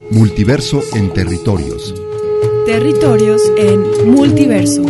Multiverso en territorios. Territorios en multiverso.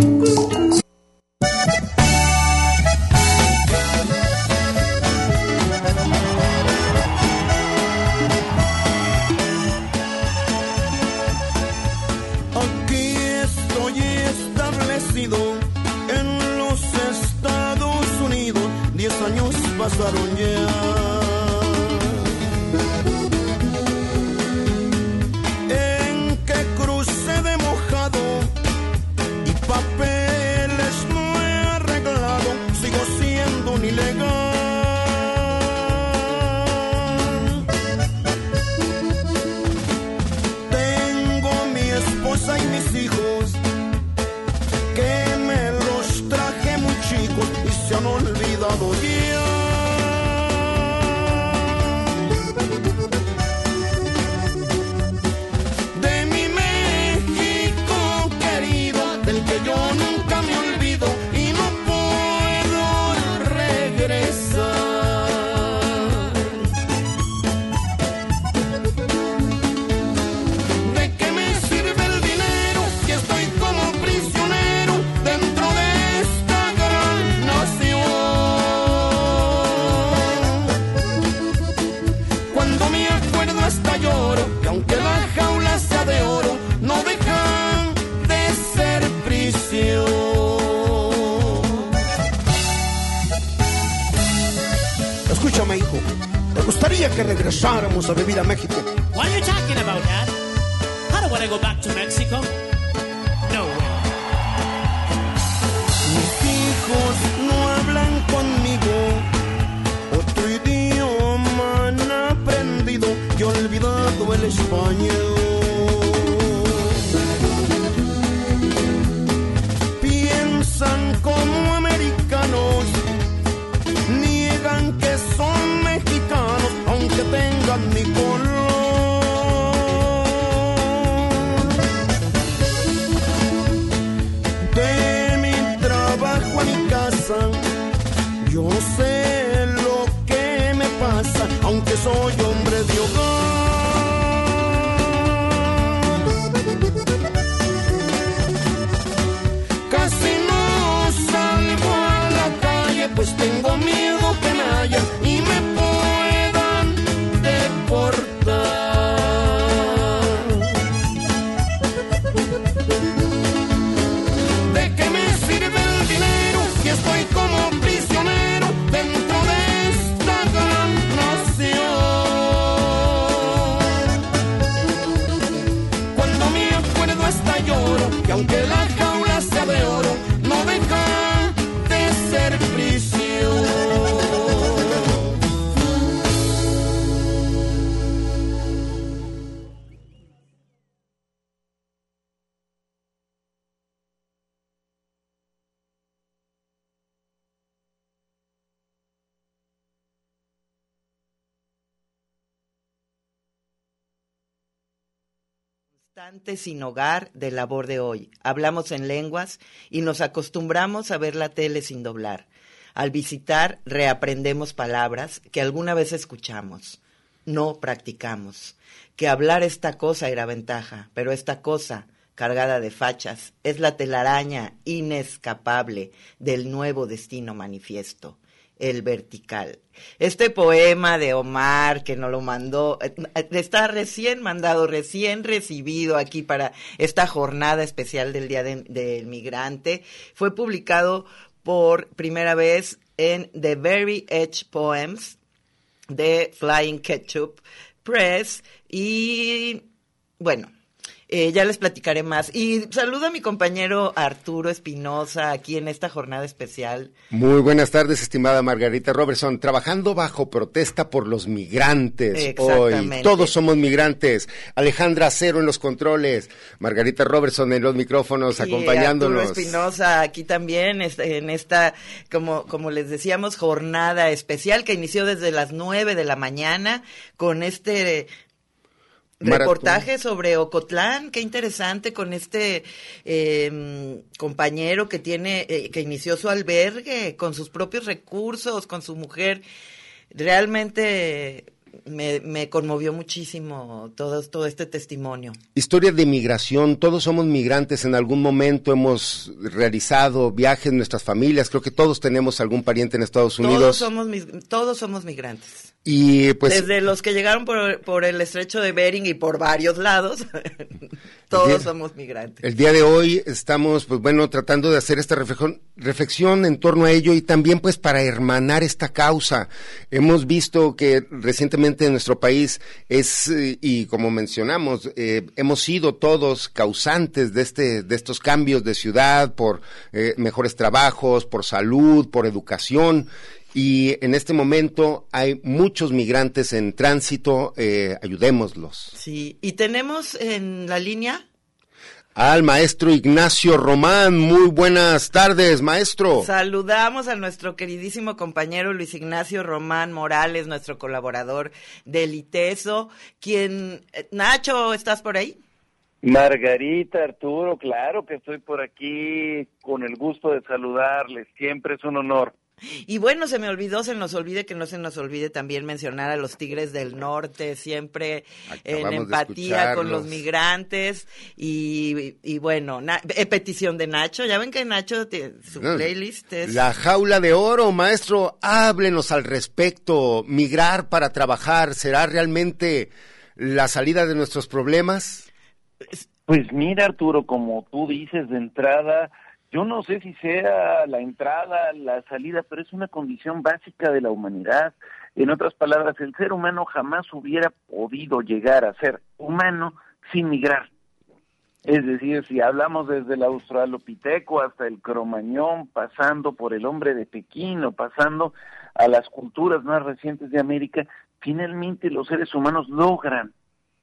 Sin hogar de labor de hoy. Hablamos en lenguas y nos acostumbramos a ver la tele sin doblar. Al visitar reaprendemos palabras que alguna vez escuchamos. No practicamos. Que hablar esta cosa era ventaja, pero esta cosa, cargada de fachas, es la telaraña inescapable del nuevo destino manifiesto el vertical. Este poema de Omar que nos lo mandó, eh, está recién mandado, recién recibido aquí para esta jornada especial del Día de- del Migrante, fue publicado por primera vez en The Very Edge Poems de Flying Ketchup Press y bueno, eh, ya les platicaré más. Y saludo a mi compañero Arturo Espinosa aquí en esta jornada especial. Muy buenas tardes, estimada Margarita Robertson. Trabajando bajo protesta por los migrantes hoy. Todos somos migrantes. Alejandra Cero en los controles. Margarita Robertson en los micrófonos, Y acompañándonos. Arturo Espinosa aquí también en esta, como, como les decíamos, jornada especial que inició desde las nueve de la mañana con este Maratón. reportaje sobre Ocotlán, qué interesante con este eh, compañero que tiene, eh, que inició su albergue con sus propios recursos, con su mujer. Realmente me, me conmovió muchísimo todo, todo este testimonio. Historia de migración, todos somos migrantes, en algún momento hemos realizado viajes, nuestras familias, creo que todos tenemos algún pariente en Estados Todos Unidos. somos, mis- todos somos migrantes. Y pues Desde los que llegaron por, por el estrecho de Bering y por varios lados, todos somos migrantes. El día de hoy estamos, pues bueno, tratando de hacer esta reflexión, reflexión en torno a ello y también pues para hermanar esta causa. Hemos visto que recientemente en nuestro país es, y como mencionamos, eh, hemos sido todos causantes de, este, de estos cambios de ciudad por eh, mejores trabajos, por salud, por educación. Y en este momento hay muchos migrantes en tránsito, eh, ayudémoslos. Sí, y tenemos en la línea al maestro Ignacio Román. Muy buenas tardes, maestro. Saludamos a nuestro queridísimo compañero Luis Ignacio Román Morales, nuestro colaborador del ITESO, quien... eh, Nacho, ¿estás por ahí? Margarita, Arturo, claro que estoy por aquí con el gusto de saludarles. Siempre es un honor. Y bueno, se me olvidó, se nos olvide que no se nos olvide también mencionar a los Tigres del Norte, siempre en Acabamos empatía con los migrantes. Y, y bueno, na- eh, petición de Nacho, ya ven que Nacho, te- su playlist es... La jaula de oro, maestro, háblenos al respecto. Migrar para trabajar, ¿será realmente la salida de nuestros problemas? Pues mira, Arturo, como tú dices de entrada, yo no sé si sea la entrada, la salida, pero es una condición básica de la humanidad. En otras palabras, el ser humano jamás hubiera podido llegar a ser humano sin migrar. Es decir, si hablamos desde el australopiteco hasta el cromañón, pasando por el hombre de Pekín o pasando a las culturas más recientes de América, finalmente los seres humanos logran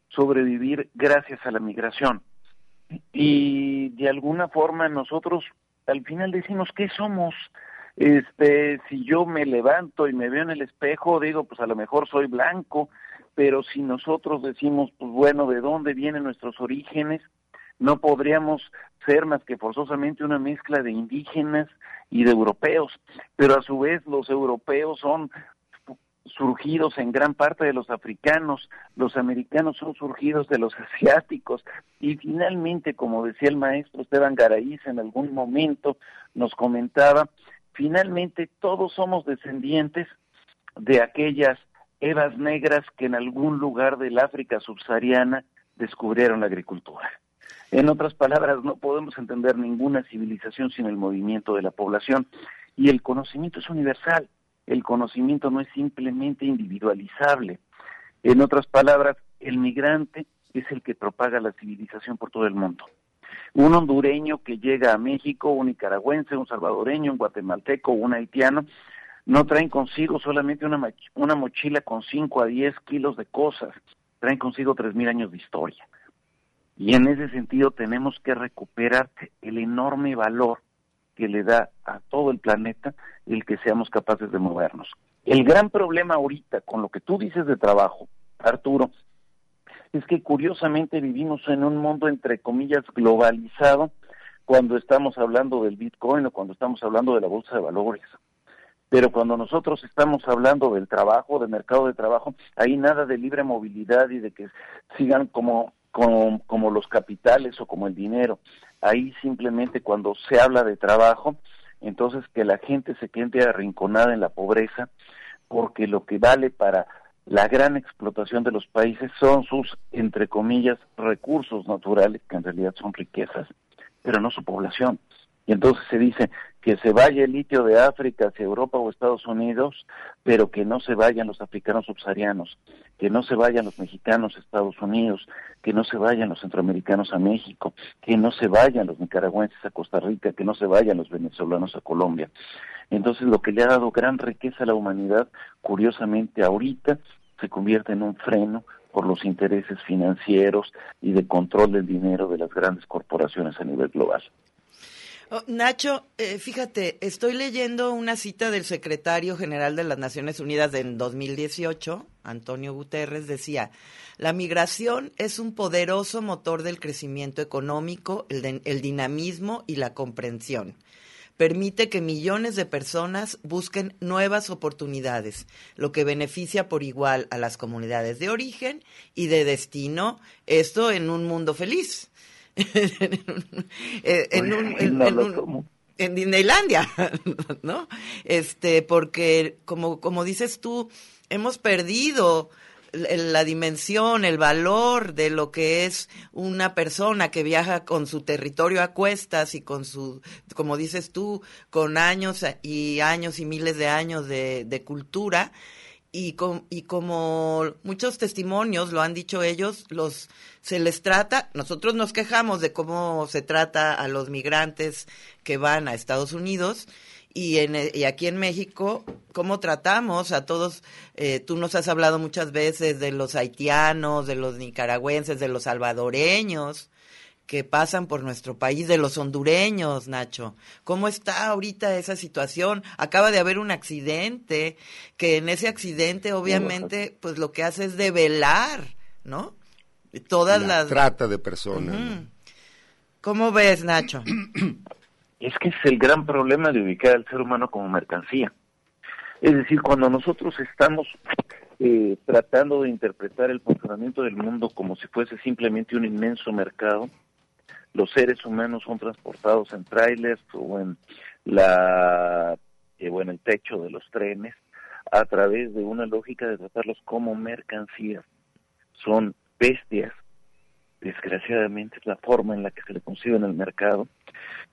sobrevivir gracias a la migración. Y de alguna forma nosotros al final decimos, ¿qué somos? Este, si yo me levanto y me veo en el espejo, digo, pues a lo mejor soy blanco, pero si nosotros decimos, pues bueno, ¿de dónde vienen nuestros orígenes? No podríamos ser más que forzosamente una mezcla de indígenas y de europeos, pero a su vez los europeos son surgidos en gran parte de los africanos, los americanos son surgidos de los asiáticos y finalmente, como decía el maestro Esteban Garaíz en algún momento, nos comentaba, finalmente todos somos descendientes de aquellas evas negras que en algún lugar del África subsahariana descubrieron la agricultura. En otras palabras, no podemos entender ninguna civilización sin el movimiento de la población y el conocimiento es universal el conocimiento no es simplemente individualizable. En otras palabras, el migrante es el que propaga la civilización por todo el mundo. Un hondureño que llega a México, un nicaragüense, un salvadoreño, un guatemalteco, un haitiano, no traen consigo solamente una, una mochila con 5 a 10 kilos de cosas, traen consigo 3.000 años de historia. Y en ese sentido tenemos que recuperar el enorme valor que le da a todo el planeta el que seamos capaces de movernos. El gran problema ahorita con lo que tú dices de trabajo, Arturo, es que curiosamente vivimos en un mundo entre comillas globalizado cuando estamos hablando del Bitcoin o cuando estamos hablando de la bolsa de valores. Pero cuando nosotros estamos hablando del trabajo, del mercado de trabajo, hay nada de libre movilidad y de que sigan como, como, como los capitales o como el dinero. Ahí simplemente cuando se habla de trabajo, entonces que la gente se quede arrinconada en la pobreza, porque lo que vale para la gran explotación de los países son sus, entre comillas, recursos naturales, que en realidad son riquezas, pero no su población. Y entonces se dice que se vaya el litio de África hacia Europa o Estados Unidos, pero que no se vayan los africanos subsaharianos, que no se vayan los mexicanos a Estados Unidos, que no se vayan los centroamericanos a México, que no se vayan los nicaragüenses a Costa Rica, que no se vayan los venezolanos a Colombia. Entonces lo que le ha dado gran riqueza a la humanidad, curiosamente ahorita, se convierte en un freno por los intereses financieros y de control del dinero de las grandes corporaciones a nivel global. Oh, Nacho, eh, fíjate, estoy leyendo una cita del secretario general de las Naciones Unidas en 2018, Antonio Guterres, decía, la migración es un poderoso motor del crecimiento económico, el, el dinamismo y la comprensión. permite que millones de personas busquen nuevas oportunidades, lo que beneficia por igual a las comunidades de origen y de destino, esto en un mundo feliz. en, un, en, un, en Disneylandia, ¿no? Este, porque como, como dices tú, hemos perdido la dimensión, el valor de lo que es una persona que viaja con su territorio a cuestas y con su, como dices tú, con años y años y miles de años de, de cultura. Y, y como muchos testimonios lo han dicho ellos, los se les trata, nosotros nos quejamos de cómo se trata a los migrantes que van a Estados Unidos, y, en, aquí en México, ¿cómo tratamos a todos? Eh, tú nos has hablado muchas veces de los haitianos, de los nicaragüenses, de los salvadoreños que pasan por nuestro país, de los hondureños, Nacho. ¿Cómo está ahorita esa situación? Acaba de haber un accidente, que en ese accidente obviamente pues lo que hace es develar, ¿no? Todas La las... trata de personas. ¿Cómo ves, Nacho? Es que es el gran problema de ubicar al ser humano como mercancía. Es decir, cuando nosotros estamos eh, tratando de interpretar el funcionamiento del mundo como si fuese simplemente un inmenso mercado, los seres humanos son transportados en trailers o en la eh, o en el techo de los trenes a través de una lógica de tratarlos como mercancías. Son bestias, desgraciadamente es la forma en la que se le concibe en el mercado,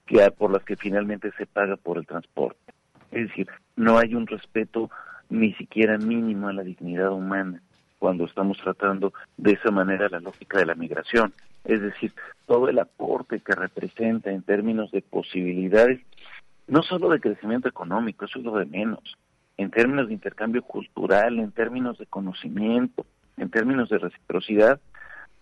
que por las que finalmente se paga por el transporte. Es decir, no hay un respeto ni siquiera mínimo a la dignidad humana cuando estamos tratando de esa manera la lógica de la migración. Es decir, todo el aporte que representa en términos de posibilidades, no solo de crecimiento económico, eso es lo de menos, en términos de intercambio cultural, en términos de conocimiento, en términos de reciprocidad,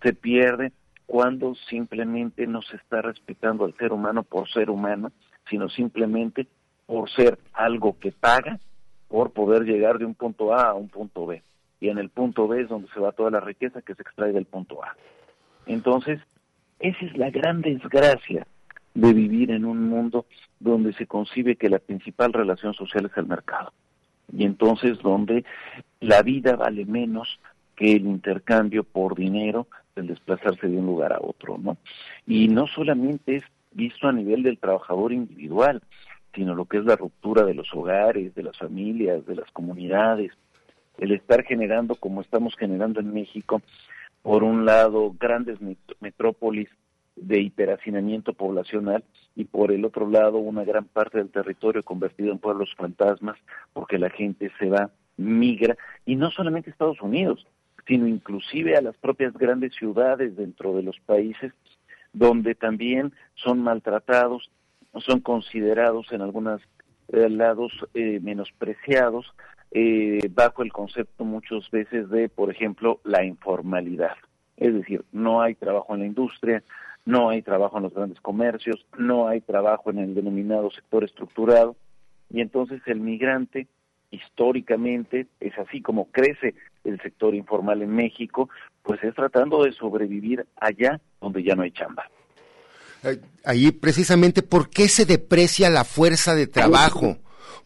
se pierde cuando simplemente no se está respetando al ser humano por ser humano, sino simplemente por ser algo que paga por poder llegar de un punto A a un punto B. Y en el punto B es donde se va toda la riqueza que se extrae del punto A. Entonces, esa es la gran desgracia de vivir en un mundo donde se concibe que la principal relación social es el mercado. Y entonces donde la vida vale menos que el intercambio por dinero, el desplazarse de un lugar a otro, ¿no? Y no solamente es visto a nivel del trabajador individual, sino lo que es la ruptura de los hogares, de las familias, de las comunidades, el estar generando como estamos generando en México, por un lado, grandes metrópolis de hiperhacinamiento poblacional y por el otro lado una gran parte del territorio convertido en pueblos fantasmas porque la gente se va, migra y no solamente a Estados Unidos, sino inclusive a las propias grandes ciudades dentro de los países donde también son maltratados, son considerados en algunos eh, lados eh, menospreciados eh, bajo el concepto muchas veces de, por ejemplo, la informalidad. Es decir, no hay trabajo en la industria, no hay trabajo en los grandes comercios, no hay trabajo en el denominado sector estructurado, y entonces el migrante históricamente es así como crece el sector informal en México, pues es tratando de sobrevivir allá donde ya no hay chamba. Eh, Ahí precisamente, ¿por qué se deprecia la fuerza de trabajo?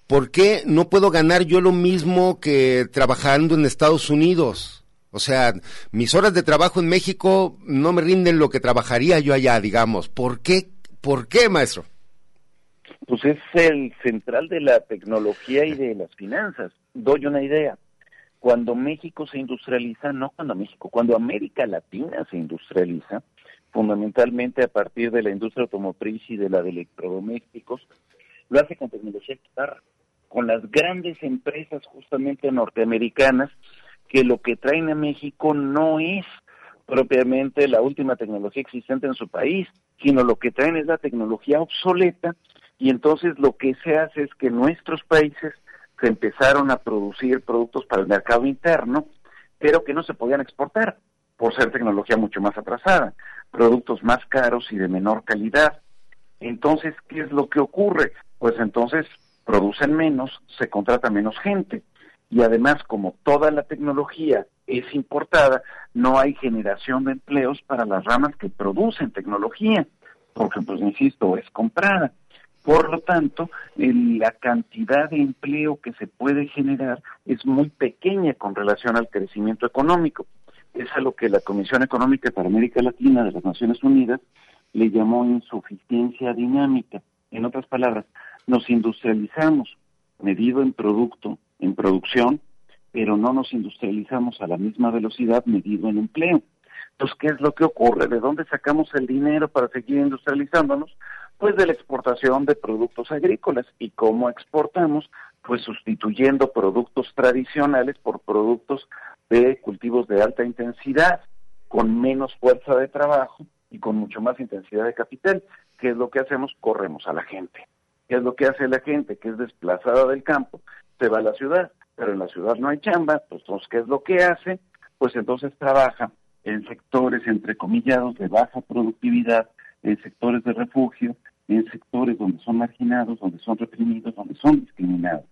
¿Por qué no puedo ganar yo lo mismo que trabajando en Estados Unidos? O sea, mis horas de trabajo en México no me rinden lo que trabajaría yo allá, digamos. ¿Por qué? ¿Por qué, maestro? Pues es el central de la tecnología y de las finanzas. Doy una idea. Cuando México se industrializa, no cuando México, cuando América Latina se industrializa, fundamentalmente a partir de la industria automotriz y de la de electrodomésticos, lo hace con tecnología guitarra, con las grandes empresas justamente norteamericanas que lo que traen a México no es propiamente la última tecnología existente en su país, sino lo que traen es la tecnología obsoleta y entonces lo que se hace es que nuestros países se empezaron a producir productos para el mercado interno, pero que no se podían exportar por ser tecnología mucho más atrasada, productos más caros y de menor calidad. Entonces, ¿qué es lo que ocurre? Pues entonces producen menos, se contrata menos gente y además como toda la tecnología es importada, no hay generación de empleos para las ramas que producen tecnología, porque pues insisto, es comprada. Por lo tanto, la cantidad de empleo que se puede generar es muy pequeña con relación al crecimiento económico. Es a lo que la Comisión Económica para América Latina de las Naciones Unidas le llamó insuficiencia dinámica. En otras palabras, nos industrializamos medido en producto, en producción, pero no nos industrializamos a la misma velocidad medido en empleo. Entonces, ¿qué es lo que ocurre? ¿De dónde sacamos el dinero para seguir industrializándonos? Pues de la exportación de productos agrícolas. ¿Y cómo exportamos? Pues sustituyendo productos tradicionales por productos de cultivos de alta intensidad, con menos fuerza de trabajo y con mucho más intensidad de capital. ¿Qué es lo que hacemos? Corremos a la gente. ¿Qué es lo que hace la gente que es desplazada del campo? Se va a la ciudad, pero en la ciudad no hay chamba, pues entonces, ¿qué es lo que hace? Pues entonces trabaja en sectores entrecomillados de baja productividad, en sectores de refugio, en sectores donde son marginados, donde son reprimidos, donde son discriminados.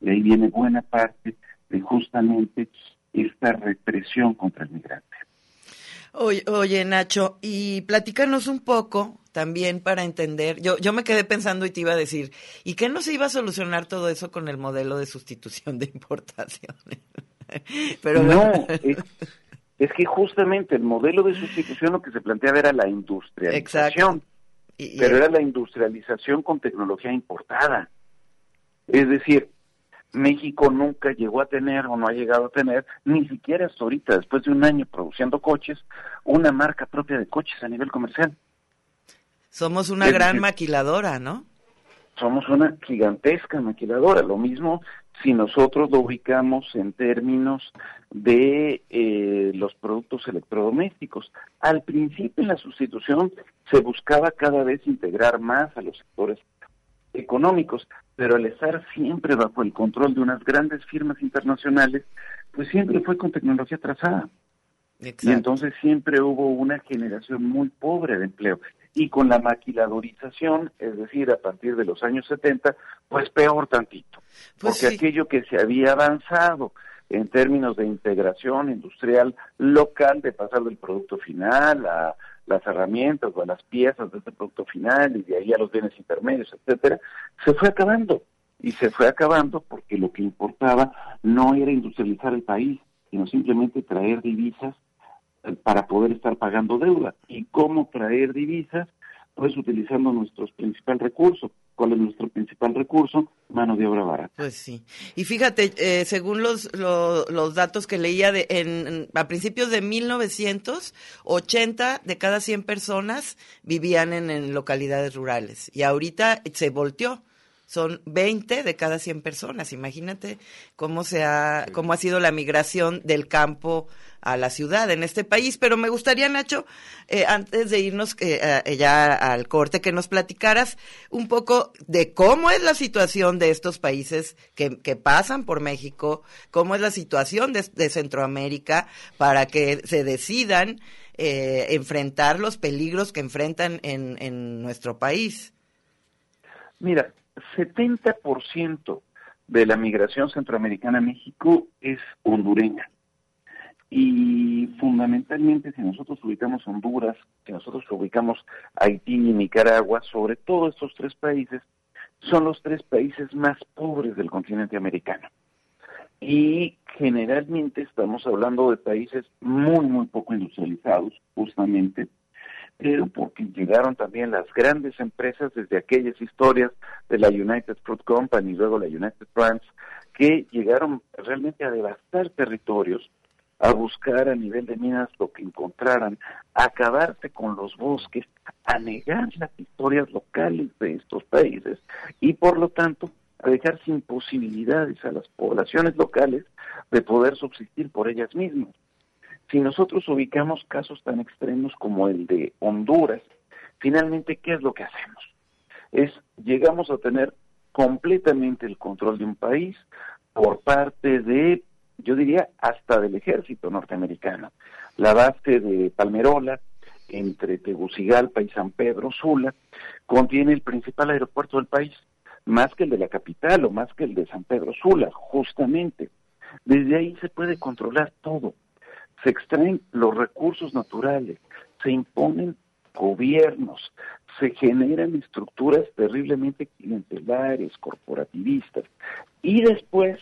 Y ahí viene buena parte de justamente esta represión contra el migrante. Oye, oye, Nacho, y platícanos un poco también para entender. Yo, yo me quedé pensando y te iba a decir, ¿y qué no se iba a solucionar todo eso con el modelo de sustitución de importaciones? Pero no, es, es que justamente el modelo de sustitución lo que se planteaba era la industrialización, Y- y- pero era la industrialización con tecnología importada. Es decir, México nunca llegó a tener o no ha llegado a tener, ni siquiera hasta ahorita, después de un año produciendo coches, una marca propia de coches a nivel comercial. somos una es gran decir- maquiladora, ¿no? somos una gigantesca maquiladora. Lo mismo si nosotros lo ubicamos en términos de eh, los productos electrodomésticos. Al principio en la sustitución se buscaba cada vez integrar más a los sectores económicos, pero al estar siempre bajo el control de unas grandes firmas internacionales, pues siempre fue con tecnología trazada. Y entonces siempre hubo una generación muy pobre de empleo. Y con la maquiladorización, es decir, a partir de los años 70, pues peor tantito. Pues porque sí. aquello que se había avanzado en términos de integración industrial local, de pasar del producto final a las herramientas o a las piezas de este producto final y de ahí a los bienes intermedios, etcétera, se fue acabando. Y se fue acabando porque lo que importaba no era industrializar el país, sino simplemente traer divisas eh, para poder estar pagando deuda. ¿Y cómo traer divisas? Pues utilizando nuestro principal recurso. ¿Cuál es nuestro principal recurso? Mano de obra barata. Pues sí. Y fíjate, eh, según los, lo- los datos que leía de, en- a principios de 1900, 80 de cada 100 personas vivían en, en localidades rurales. Y ahorita se volteó. Son 20 de cada 100 personas. Imagínate cómo, se ha, cómo ha sido la migración del campo a la ciudad en este país. Pero me gustaría, Nacho, eh, antes de irnos eh, eh, ya al corte, que nos platicaras un poco de cómo es la situación de estos países que, que pasan por México, cómo es la situación de, de Centroamérica para que se decidan eh, enfrentar los peligros que enfrentan en, en nuestro país. Mira, 70% de la migración centroamericana a México es hondureña. Y fundamentalmente, si nosotros ubicamos Honduras, si nosotros ubicamos Haití y Nicaragua, sobre todo estos tres países, son los tres países más pobres del continente americano. Y generalmente estamos hablando de países muy, muy poco industrializados, justamente, pero porque llegaron también las grandes empresas desde aquellas historias de la United Fruit Company y luego la United Brands, que llegaron realmente a devastar territorios, a buscar a nivel de minas lo que encontraran, a acabarse con los bosques, a negar las historias locales de estos países y por lo tanto a dejar sin posibilidades a las poblaciones locales de poder subsistir por ellas mismas. Si nosotros ubicamos casos tan extremos como el de Honduras, finalmente, ¿qué es lo que hacemos? Es, llegamos a tener completamente el control de un país por parte de, yo diría, hasta del ejército norteamericano. La base de Palmerola, entre Tegucigalpa y San Pedro Sula, contiene el principal aeropuerto del país, más que el de la capital o más que el de San Pedro Sula, justamente. Desde ahí se puede controlar todo se extraen los recursos naturales, se imponen gobiernos, se generan estructuras terriblemente clientelares, corporativistas, y después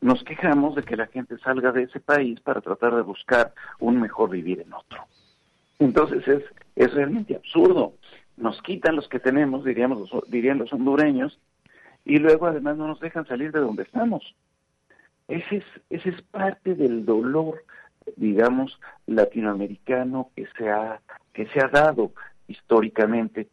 nos quejamos de que la gente salga de ese país para tratar de buscar un mejor vivir en otro. Entonces es, es realmente absurdo. Nos quitan los que tenemos, diríamos, dirían los hondureños, y luego además no nos dejan salir de donde estamos. Ese es, ese es parte del dolor, digamos, latinoamericano que se ha, que se ha dado históricamente.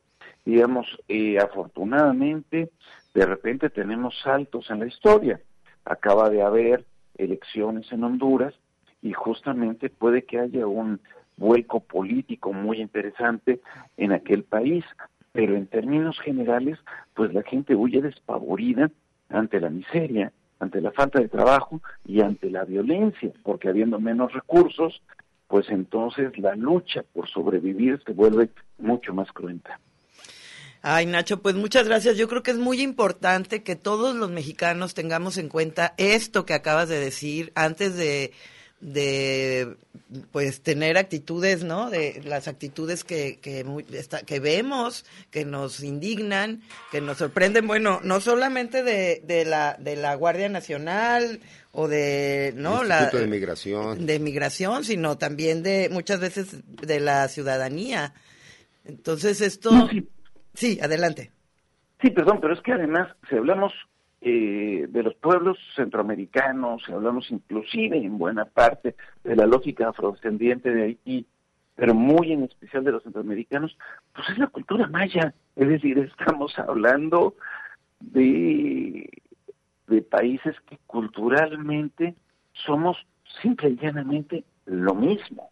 Digamos, eh, afortunadamente, de repente tenemos saltos en la historia. Acaba de haber elecciones en Honduras y justamente puede que haya un vuelco político muy interesante en aquel país, pero en términos generales, pues la gente huye despavorida ante la miseria, ante la falta de trabajo y ante la violencia, porque habiendo menos recursos, pues entonces la lucha por sobrevivir se vuelve mucho más cruenta. Ay, Nacho, pues muchas gracias. Yo creo que es muy importante que todos los mexicanos tengamos en cuenta esto que acabas de decir antes de, de pues tener actitudes, ¿no? De las actitudes que, que, que vemos, que nos indignan, que nos sorprenden, bueno, no solamente de, de, la, de la Guardia Nacional o de, ¿no? la, de Migración. De Migración, sino también de muchas veces de la ciudadanía. Entonces esto... Sí, adelante. Sí, perdón, pero es que además, si hablamos eh, de los pueblos centroamericanos, hablamos inclusive en buena parte de la lógica afrodescendiente de Haití, pero muy en especial de los centroamericanos, pues es la cultura maya. Es decir, estamos hablando de, de países que culturalmente somos simple y llanamente lo mismo.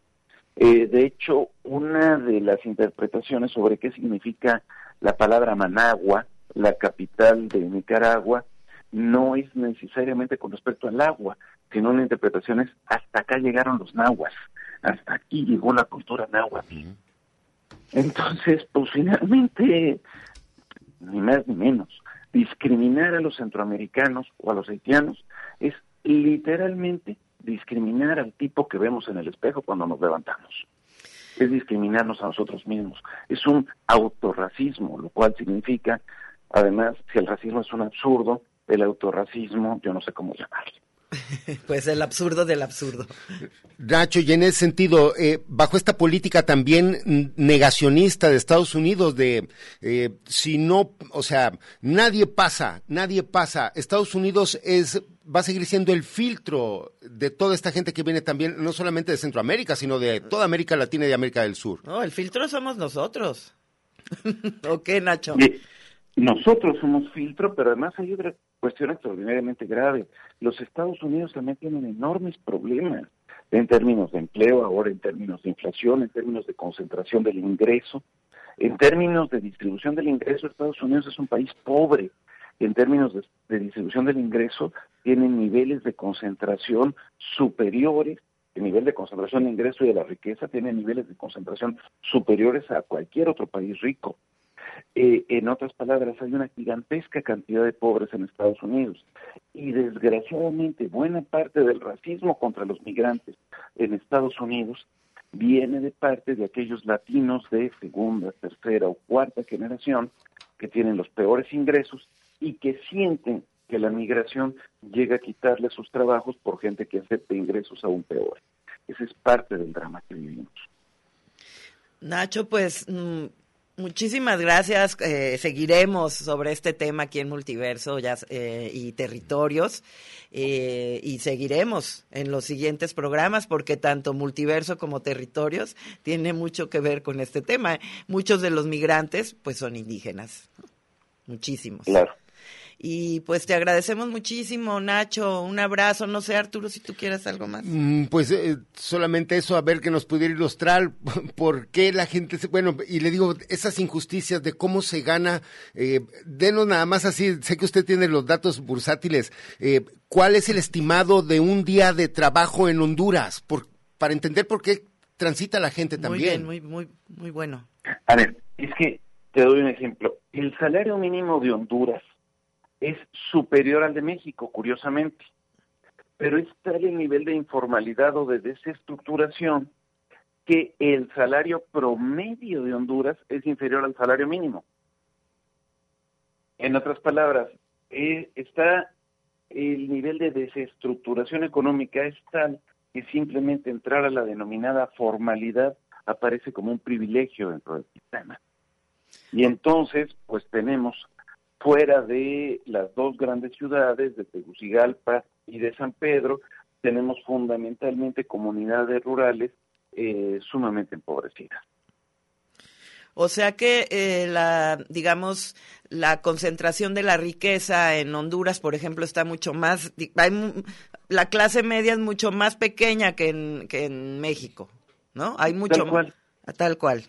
Eh, de hecho, una de las interpretaciones sobre qué significa la palabra Managua, la capital de Nicaragua, no es necesariamente con respecto al agua, sino una interpretación es hasta acá llegaron los nahuas, hasta aquí llegó la cultura náhuatl. Entonces, pues finalmente, ni más ni menos, discriminar a los centroamericanos o a los haitianos es literalmente discriminar al tipo que vemos en el espejo cuando nos levantamos es discriminarnos a nosotros mismos. Es un autorracismo, lo cual significa, además, si el racismo es un absurdo, el autorracismo, yo no sé cómo llamarle. Pues el absurdo del absurdo. Nacho, y en ese sentido, eh, bajo esta política también negacionista de Estados Unidos, de eh, si no, o sea, nadie pasa, nadie pasa. Estados Unidos es va a seguir siendo el filtro de toda esta gente que viene también, no solamente de Centroamérica, sino de toda América Latina y América del Sur. No, el filtro somos nosotros. ¿O qué, Nacho? nosotros somos filtro, pero además hay otra cuestión extraordinariamente grave. Los Estados Unidos también tienen enormes problemas en términos de empleo, ahora en términos de inflación, en términos de concentración del ingreso. En términos de distribución del ingreso, Estados Unidos es un país pobre. En términos de, distribución del ingreso, tienen niveles de concentración superiores el nivel de concentración de ingreso y de la riqueza tiene niveles de concentración superiores a cualquier otro país rico. Eh, en otras palabras, hay una gigantesca cantidad de pobres en Estados Unidos y desgraciadamente buena parte del racismo contra los migrantes en Estados Unidos viene de parte de aquellos latinos de segunda, tercera o cuarta generación que tienen los peores ingresos y que sienten que la migración llega a quitarle sus trabajos por gente que acepta ingresos aún peores. Ese es parte del drama que vivimos. Nacho, pues mm, Muchísimas gracias. Eh, seguiremos sobre este tema aquí en Multiverso ya, eh, y Territorios eh, y seguiremos en los siguientes programas porque tanto Multiverso como Territorios tiene mucho que ver con este tema. Muchos de los migrantes pues son indígenas, muchísimos. Claro. Y pues te agradecemos muchísimo, Nacho. Un abrazo. No sé, Arturo, si tú quieres algo más. Mm, pues eh, solamente eso, a ver que nos pudiera ilustrar por qué la gente, se, bueno, y le digo, esas injusticias de cómo se gana, eh, denos nada más así, sé que usted tiene los datos bursátiles, eh, ¿cuál es el estimado de un día de trabajo en Honduras? Por, para entender por qué transita la gente también. Muy bien, muy, muy, muy bueno. A ver, es que te doy un ejemplo. El salario mínimo de Honduras es superior al de México, curiosamente. Pero es tal el nivel de informalidad o de desestructuración que el salario promedio de Honduras es inferior al salario mínimo. En otras palabras, eh, está el nivel de desestructuración económica es tal que simplemente entrar a la denominada formalidad aparece como un privilegio dentro del sistema. Y entonces, pues tenemos fuera de las dos grandes ciudades, de Tegucigalpa y de San Pedro, tenemos fundamentalmente comunidades rurales eh, sumamente empobrecidas. O sea que eh, la, digamos, la concentración de la riqueza en Honduras, por ejemplo, está mucho más, hay, la clase media es mucho más pequeña que en, que en México, ¿no? Hay mucho Tal cual. más. Tal cual.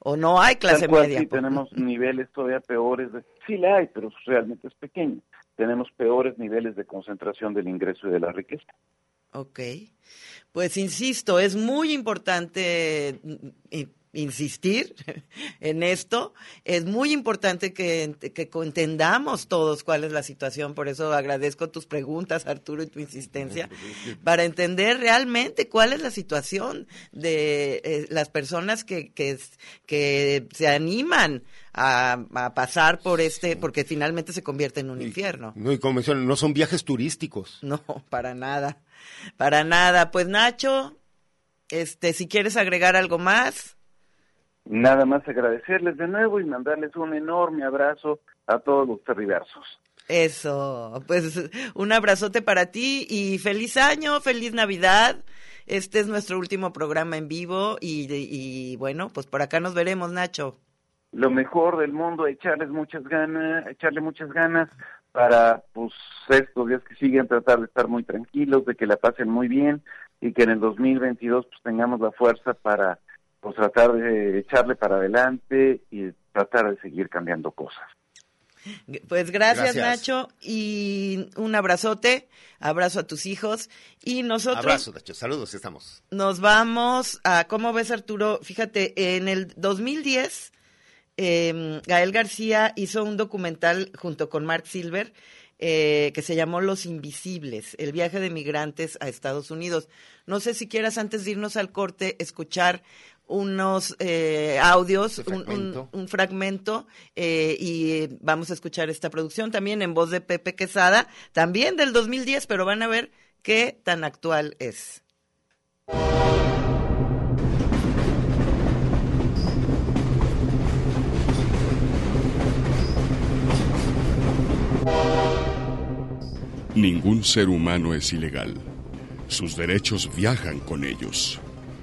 O no hay clase Tal cual, media. sí, pues. tenemos niveles todavía peores. De, sí la hay, pero realmente es pequeña. Tenemos peores niveles de concentración del ingreso y de la riqueza. Ok. Pues insisto, es muy importante i- insistir en esto. Es muy importante que, que entendamos todos cuál es la situación. Por eso agradezco tus preguntas, Arturo, y tu insistencia, para entender realmente cuál es la situación de eh, las personas que, que, que se animan a, a pasar por este, porque finalmente se convierte en un infierno. No, y como mencionan, no son viajes turísticos. No, para nada. Para nada. Pues Nacho, este, si quieres agregar algo más. Nada más agradecerles de nuevo y mandarles un enorme abrazo a todos los terriversos. Eso, pues un abrazote para ti y feliz año, feliz Navidad. Este es nuestro último programa en vivo y, y bueno, pues por acá nos veremos, Nacho. Lo mejor del mundo, echarles muchas ganas, echarle muchas ganas para pues estos días que siguen tratar de estar muy tranquilos, de que la pasen muy bien y que en el 2022 pues tengamos la fuerza para pues tratar de echarle para adelante y tratar de seguir cambiando cosas. Pues gracias, Gracias. Nacho y un abrazote, abrazo a tus hijos y nosotros Abrazo, Nacho. Saludos, estamos. Nos vamos a, ¿cómo ves Arturo? Fíjate, en el 2010, eh, Gael García hizo un documental junto con Mark Silver eh, que se llamó Los Invisibles, el viaje de migrantes a Estados Unidos. No sé si quieras, antes de irnos al corte, escuchar unos eh, audios, un, un- fragmento. un fragmento, eh, y vamos a escuchar esta producción también en voz de Pepe Quesada, también del 2010, pero van a ver qué tan actual es. Ningún ser humano es ilegal. Sus derechos viajan con ellos.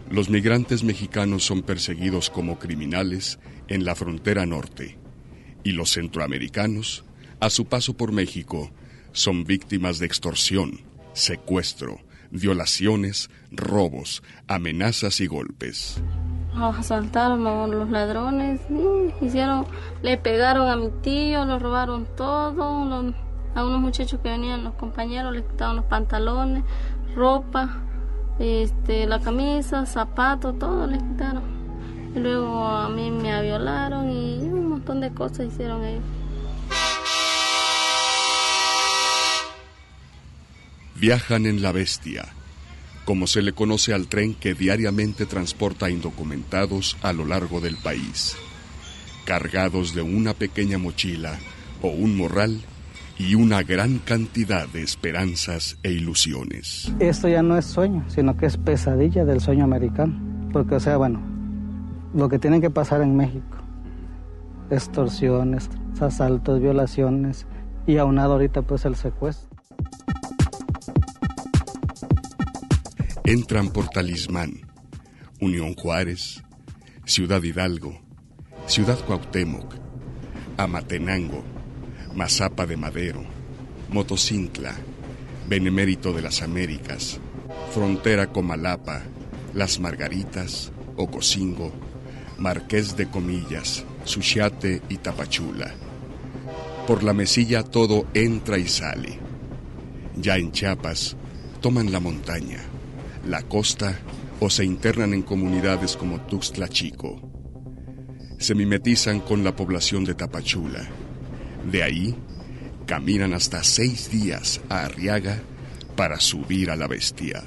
Los migrantes mexicanos son perseguidos como criminales en la frontera norte. Y los centroamericanos, a su paso por México, son víctimas de extorsión, secuestro, violaciones, robos, amenazas y golpes. Los asaltaron los, ladrones, hicieron, le pegaron a mi tío, lo robaron todo, a unos muchachos que venían los compañeros les quitaron los pantalones, ropa, este, la camisa, zapatos, todo les quitaron. Luego a mí me violaron y un montón de cosas hicieron ellos. Viajan en la bestia, como se le conoce al tren que diariamente transporta indocumentados a lo largo del país, cargados de una pequeña mochila o un morral y una gran cantidad de esperanzas e ilusiones. Esto ya no es sueño, sino que es pesadilla del sueño americano. Porque, o sea, bueno, lo que tiene que pasar en México, extorsiones, asaltos, violaciones y aunado ahorita pues el secuestro. Entran por Talismán, Unión Juárez, Ciudad Hidalgo, Ciudad Cuauhtémoc, Amatenango, Mazapa de Madero, Motocintla, Benemérito de las Américas, Frontera Comalapa, Las Margaritas, Ocosingo, Marqués de Comillas, Suchiate y Tapachula. Por la mesilla todo entra y sale. Ya en Chiapas, toman la montaña, la costa o se internan en comunidades como Tuxtla Chico. Se mimetizan con la población de Tapachula. De ahí, caminan hasta seis días a Arriaga para subir a la bestia.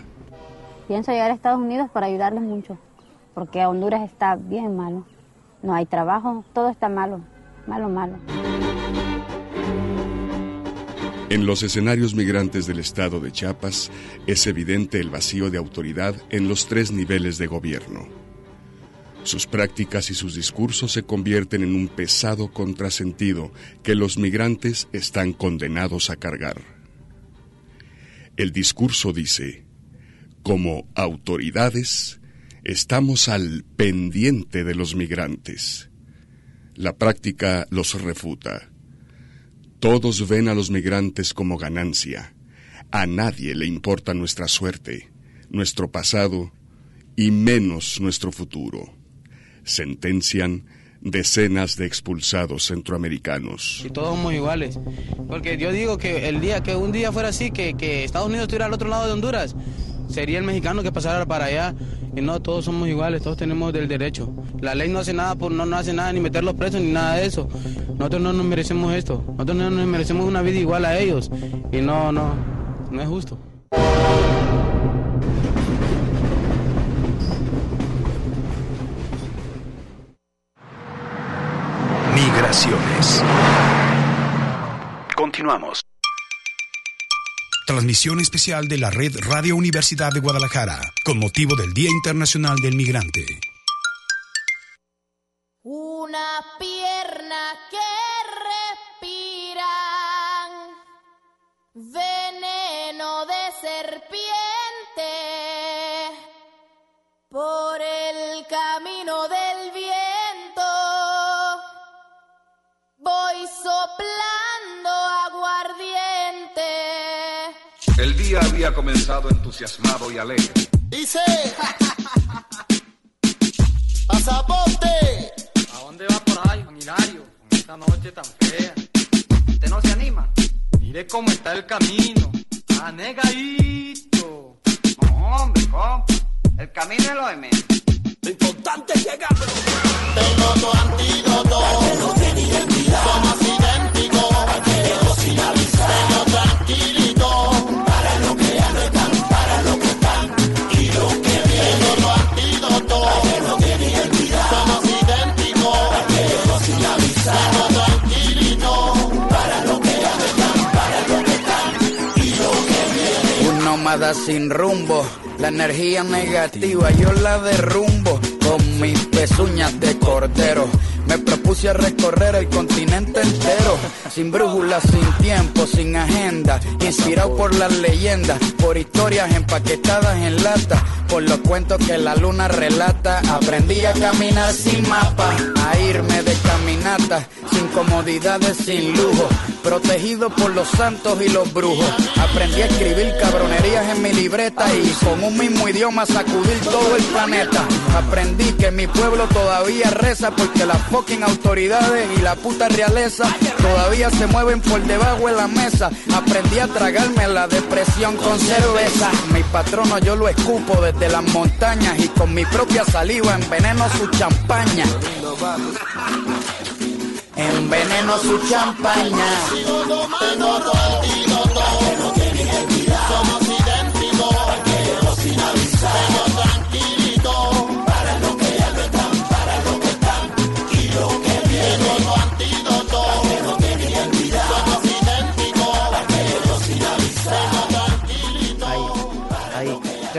Pienso llegar a Estados Unidos para ayudarles mucho. porque Honduras está bien malo. No hay trabajo, todo está malo, malo, malo. En los escenarios migrantes del estado de Chiapas es evidente el vacío de autoridad en los tres niveles de gobierno. Sus prácticas y sus discursos se convierten en un pesado contrasentido que los migrantes están condenados a cargar. El discurso dice, como autoridades, estamos al pendiente de los migrantes. La práctica los refuta. Todos ven a los migrantes como ganancia. A nadie le importa nuestra suerte, nuestro pasado y menos nuestro futuro. Sentencian decenas de expulsados centroamericanos. Y todos somos iguales. Porque yo digo que el día que un día fuera así, que, que Estados Unidos estuviera al otro lado de Honduras, sería el mexicano que pasara para allá. Y no, todos somos iguales, todos tenemos el derecho. La ley no hace nada por no, no hace nada ni meterlos presos ni nada de eso. Nosotros no nos merecemos esto. Nosotros no nos merecemos una vida igual a ellos. Y no, no, no es justo. Continuamos. Transmisión especial de la red Radio Universidad de Guadalajara, con motivo del Día Internacional del Migrante. Una pierna que respiran veneno había comenzado entusiasmado y alegre. Dice. ¡Pasaporte! ¿A dónde va por ahí, Juan Hilario? Con esta noche tan fea. ¿Usted no se anima? Mire cómo está el camino. Anegadito. No, hombre, compa. El camino es lo de menos. Lo importante es llegar. Tengo tu antídoto. Sin rumbo, la energía negativa yo la derrumbo con mis pezuñas de cordero. Me propuse a recorrer el continente entero, sin brújula, sin tiempo, sin agenda, inspirado por las leyendas, por historias empaquetadas en lata, por los cuentos que la luna relata. Aprendí a caminar sin mapa, a irme de caminata, sin comodidades, sin lujo, protegido por los santos y los brujos. Aprendí a escribir cabronerías en mi libreta y con un mismo idioma sacudir todo el planeta. Aprendí que mi pueblo todavía reza porque las fucking autoridades y la puta realeza todavía se mueven por debajo de la mesa. Aprendí a tragarme la depresión con cerveza. Mi patrono yo lo escupo desde las montañas y con mi propia saliva enveneno su champaña. Enveneno su champaña.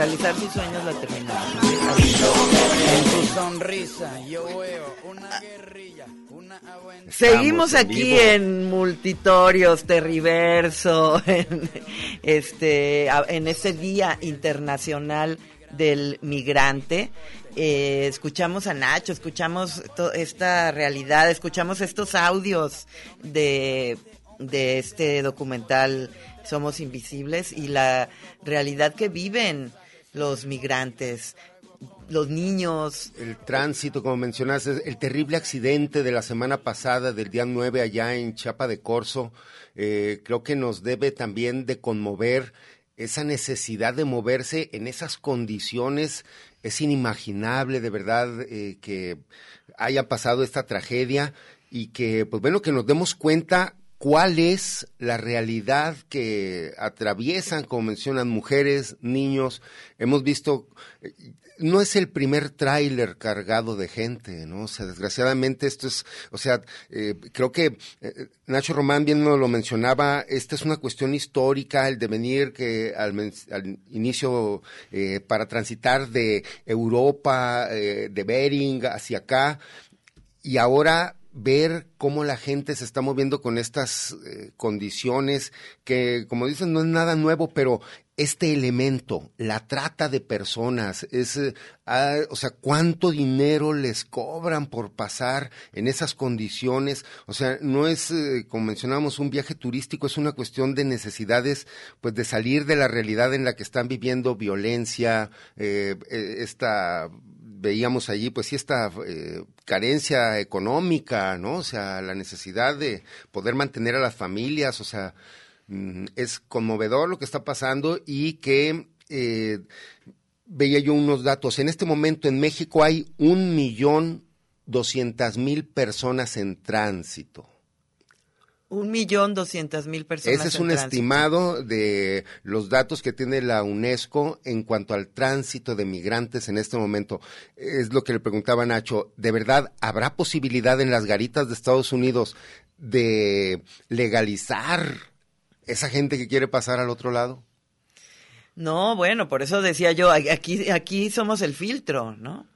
Realizar sus sueños la terminaron. En tu sonrisa yo veo una guerrilla, una. Seguimos aquí vivo. en Multitorios, Terriverso, en este, en este Día Internacional del Migrante. Eh, escuchamos a Nacho, escuchamos esta realidad, escuchamos estos audios de, de este documental Somos Invisibles y la realidad que viven los migrantes, los niños, El tránsito, como mencionaste, el terrible accidente de la semana pasada, del día 9 allá en Chiapa de Corzo, eh, creo que nos debe también de conmover esa necesidad de moverse en esas condiciones. Es inimaginable, de verdad, eh, que haya pasado esta tragedia y que, pues bueno, que nos demos cuenta cuál es la realidad que atraviesan, como mencionan, mujeres, niños. Hemos visto, eh, no es el primer tráiler cargado de gente, ¿no? O sea, desgraciadamente esto es, o sea, eh, creo que eh, Nacho Román bien nos lo mencionaba, esta es una cuestión histórica, el devenir que al, al inicio eh, para transitar de Europa, de Bering hacia acá, y ahora ver cómo la gente se está moviendo con estas eh, condiciones que, como dicen, no es nada nuevo, pero este elemento, la trata de personas, es, eh, ah, o sea, cuánto dinero les cobran por pasar en esas condiciones, o sea, no es, eh, como mencionábamos, un viaje turístico, es una cuestión de necesidades, pues, de salir de la realidad en la que están viviendo violencia, esta veíamos allí, pues sí, esta eh, carencia económica, ¿no? O sea, la necesidad de poder mantener a las familias, o sea, mm, es conmovedor lo que está pasando y que eh, veía yo unos datos. En este momento en México hay un millón doscientas mil personas en tránsito. Un millón doscientas mil personas. Ese es un tránsito. estimado de los datos que tiene la UNESCO en cuanto al tránsito de migrantes en este momento. Es lo que le preguntaba Nacho. ¿De verdad habrá posibilidad en las garitas de Estados Unidos de legalizar esa gente que quiere pasar al otro lado? No, bueno, por eso decía yo, aquí, aquí somos el filtro, ¿no?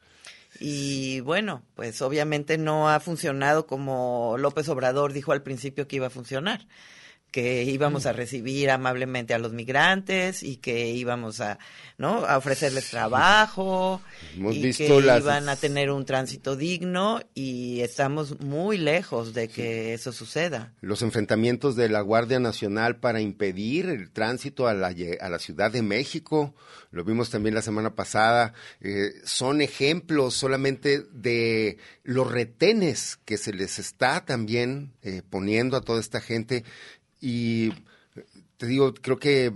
Y bueno, pues obviamente no ha funcionado como López Obrador dijo al principio que iba a funcionar, que íbamos a recibir amablemente a los migrantes y que íbamos a, ¿no? A ofrecerles trabajo Hemos y visto que las- iban a tener un tránsito digno y estamos muy lejos de que eso suceda. Los enfrentamientos de la Guardia Nacional para impedir el tránsito a la, a la Ciudad de México, lo vimos también la semana pasada, eh, son ejemplos solamente de los retenes que se les está también eh, poniendo a toda esta gente y te digo, creo que,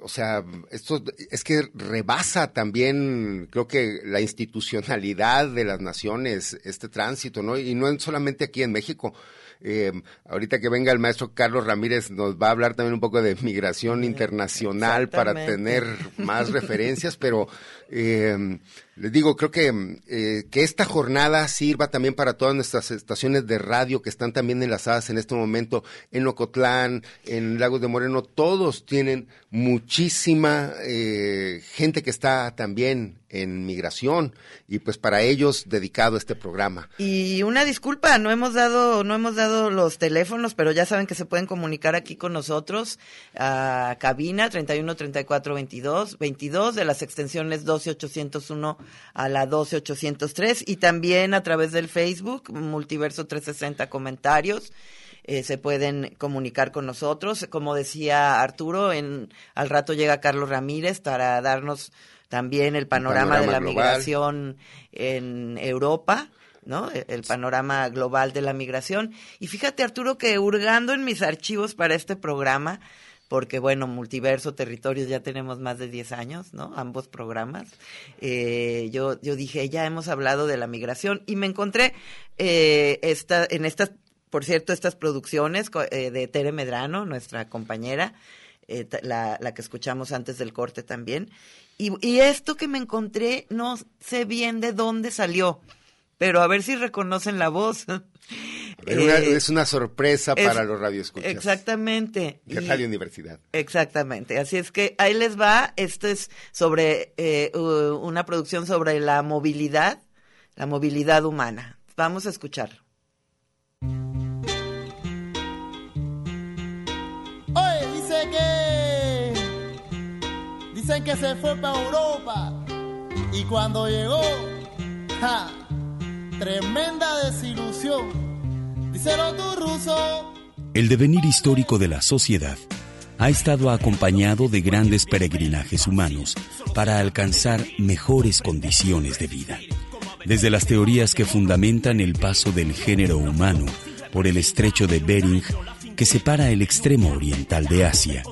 o sea, esto es que rebasa también, creo que la institucionalidad de las naciones, este tránsito, ¿no? Y no solamente aquí en México. Eh, ahorita que venga el maestro Carlos Ramírez nos va a hablar también un poco de migración internacional para tener más referencias, pero eh, les digo, creo que, eh, que esta jornada sirva también para todas nuestras estaciones de radio que están también enlazadas en este momento en Ocotlán, en Lagos de Moreno, todos tienen muchísima eh, gente que está también en migración y pues para ellos dedicado este programa. Y una disculpa, no hemos dado, no hemos dado los teléfonos, pero ya saben que se pueden comunicar aquí con nosotros a cabina 31 34 22 22 de las extensiones 12 801 a la 12 803 y también a través del Facebook Multiverso 360 comentarios. eh, se pueden comunicar con nosotros. Como decía Arturo, en al rato llega Carlos Ramírez para darnos también el panorama, de panorama la global. migración en Europa, ¿no? El panorama global de la migración. Y fíjate, Arturo, que hurgando en mis archivos para este programa, porque bueno, Multiverso, Territorios, ya tenemos más de 10 años, ¿no? Ambos programas. Eh, yo, yo dije, ya hemos hablado de la migración y me encontré eh, esta, en estas, por cierto, estas producciones eh, de Tere Medrano, nuestra compañera, eh, la, la que escuchamos antes del corte también. Y, y esto que me encontré, no sé bien de dónde salió, pero a ver si reconocen la voz. Es una, Eh, es una sorpresa es- para los radioescuchas Exactamente. de Radio Universidad. Exactamente. Así es que ahí les va. Esto es sobre eh, una producción sobre la movilidad, la movilidad humana. Vamos a escucharlo. Dicen que se fue para Europa. Y cuando llegó. ¡Ja! Tremenda desilusión. Díselo tú, ruso. El devenir histórico de la sociedad ha estado acompañado de grandes peregrinajes humanos para alcanzar mejores condiciones de vida. Desde las teorías que fundamentan el paso del género humano por el estrecho de Bering, que separa el extremo oriental de Asia,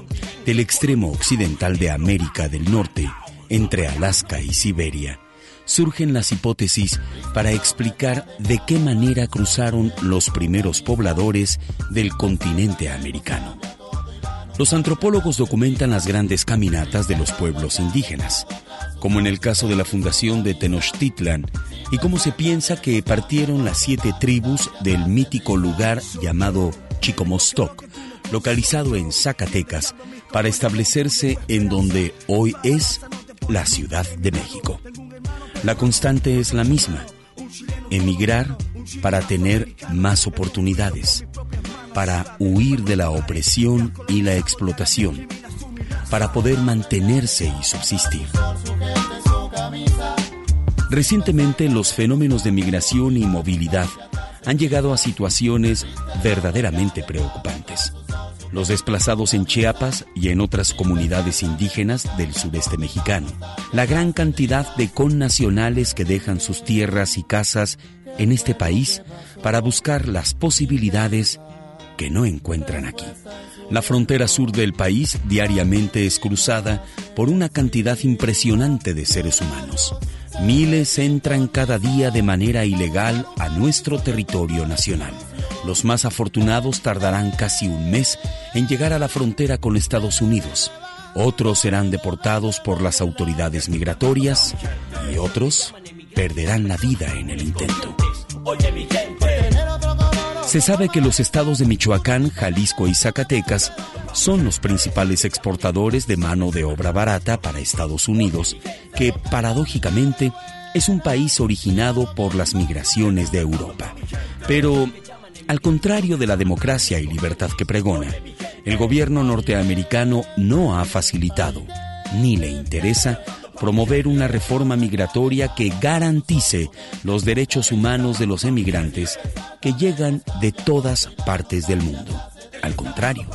del extremo occidental de América del Norte, entre Alaska y Siberia, surgen las hipótesis para explicar de qué manera cruzaron los primeros pobladores del continente americano. Los antropólogos documentan las grandes caminatas de los pueblos indígenas, como en el caso de la fundación de Tenochtitlan, y cómo se piensa que partieron las siete tribus del mítico lugar llamado Chicomostoc, localizado en Zacatecas, para establecerse en donde hoy es la Ciudad de México. La constante es la misma, emigrar para tener más oportunidades, para huir de la opresión y la explotación, para poder mantenerse y subsistir. Recientemente los fenómenos de migración y movilidad han llegado a situaciones verdaderamente preocupantes. Los desplazados en Chiapas y en otras comunidades indígenas del sureste mexicano. La gran cantidad de connacionales que dejan sus tierras y casas en este país para buscar las posibilidades que no encuentran aquí. La frontera sur del país diariamente es cruzada por una cantidad impresionante de seres humanos. Miles entran cada día de manera ilegal a nuestro territorio nacional. Los más afortunados tardarán casi un mes en llegar a la frontera con Estados Unidos. Otros serán deportados por las autoridades migratorias y otros perderán la vida en el intento. Se sabe que los estados de Michoacán, Jalisco y Zacatecas son los principales exportadores de mano de obra barata para Estados Unidos, que paradójicamente es un país originado por las migraciones de Europa. Pero, al contrario de la democracia y libertad que pregona, el gobierno norteamericano no ha facilitado, ni le interesa, promover una reforma migratoria que garantice los derechos humanos de los emigrantes que llegan de todas partes del mundo. Al contrario,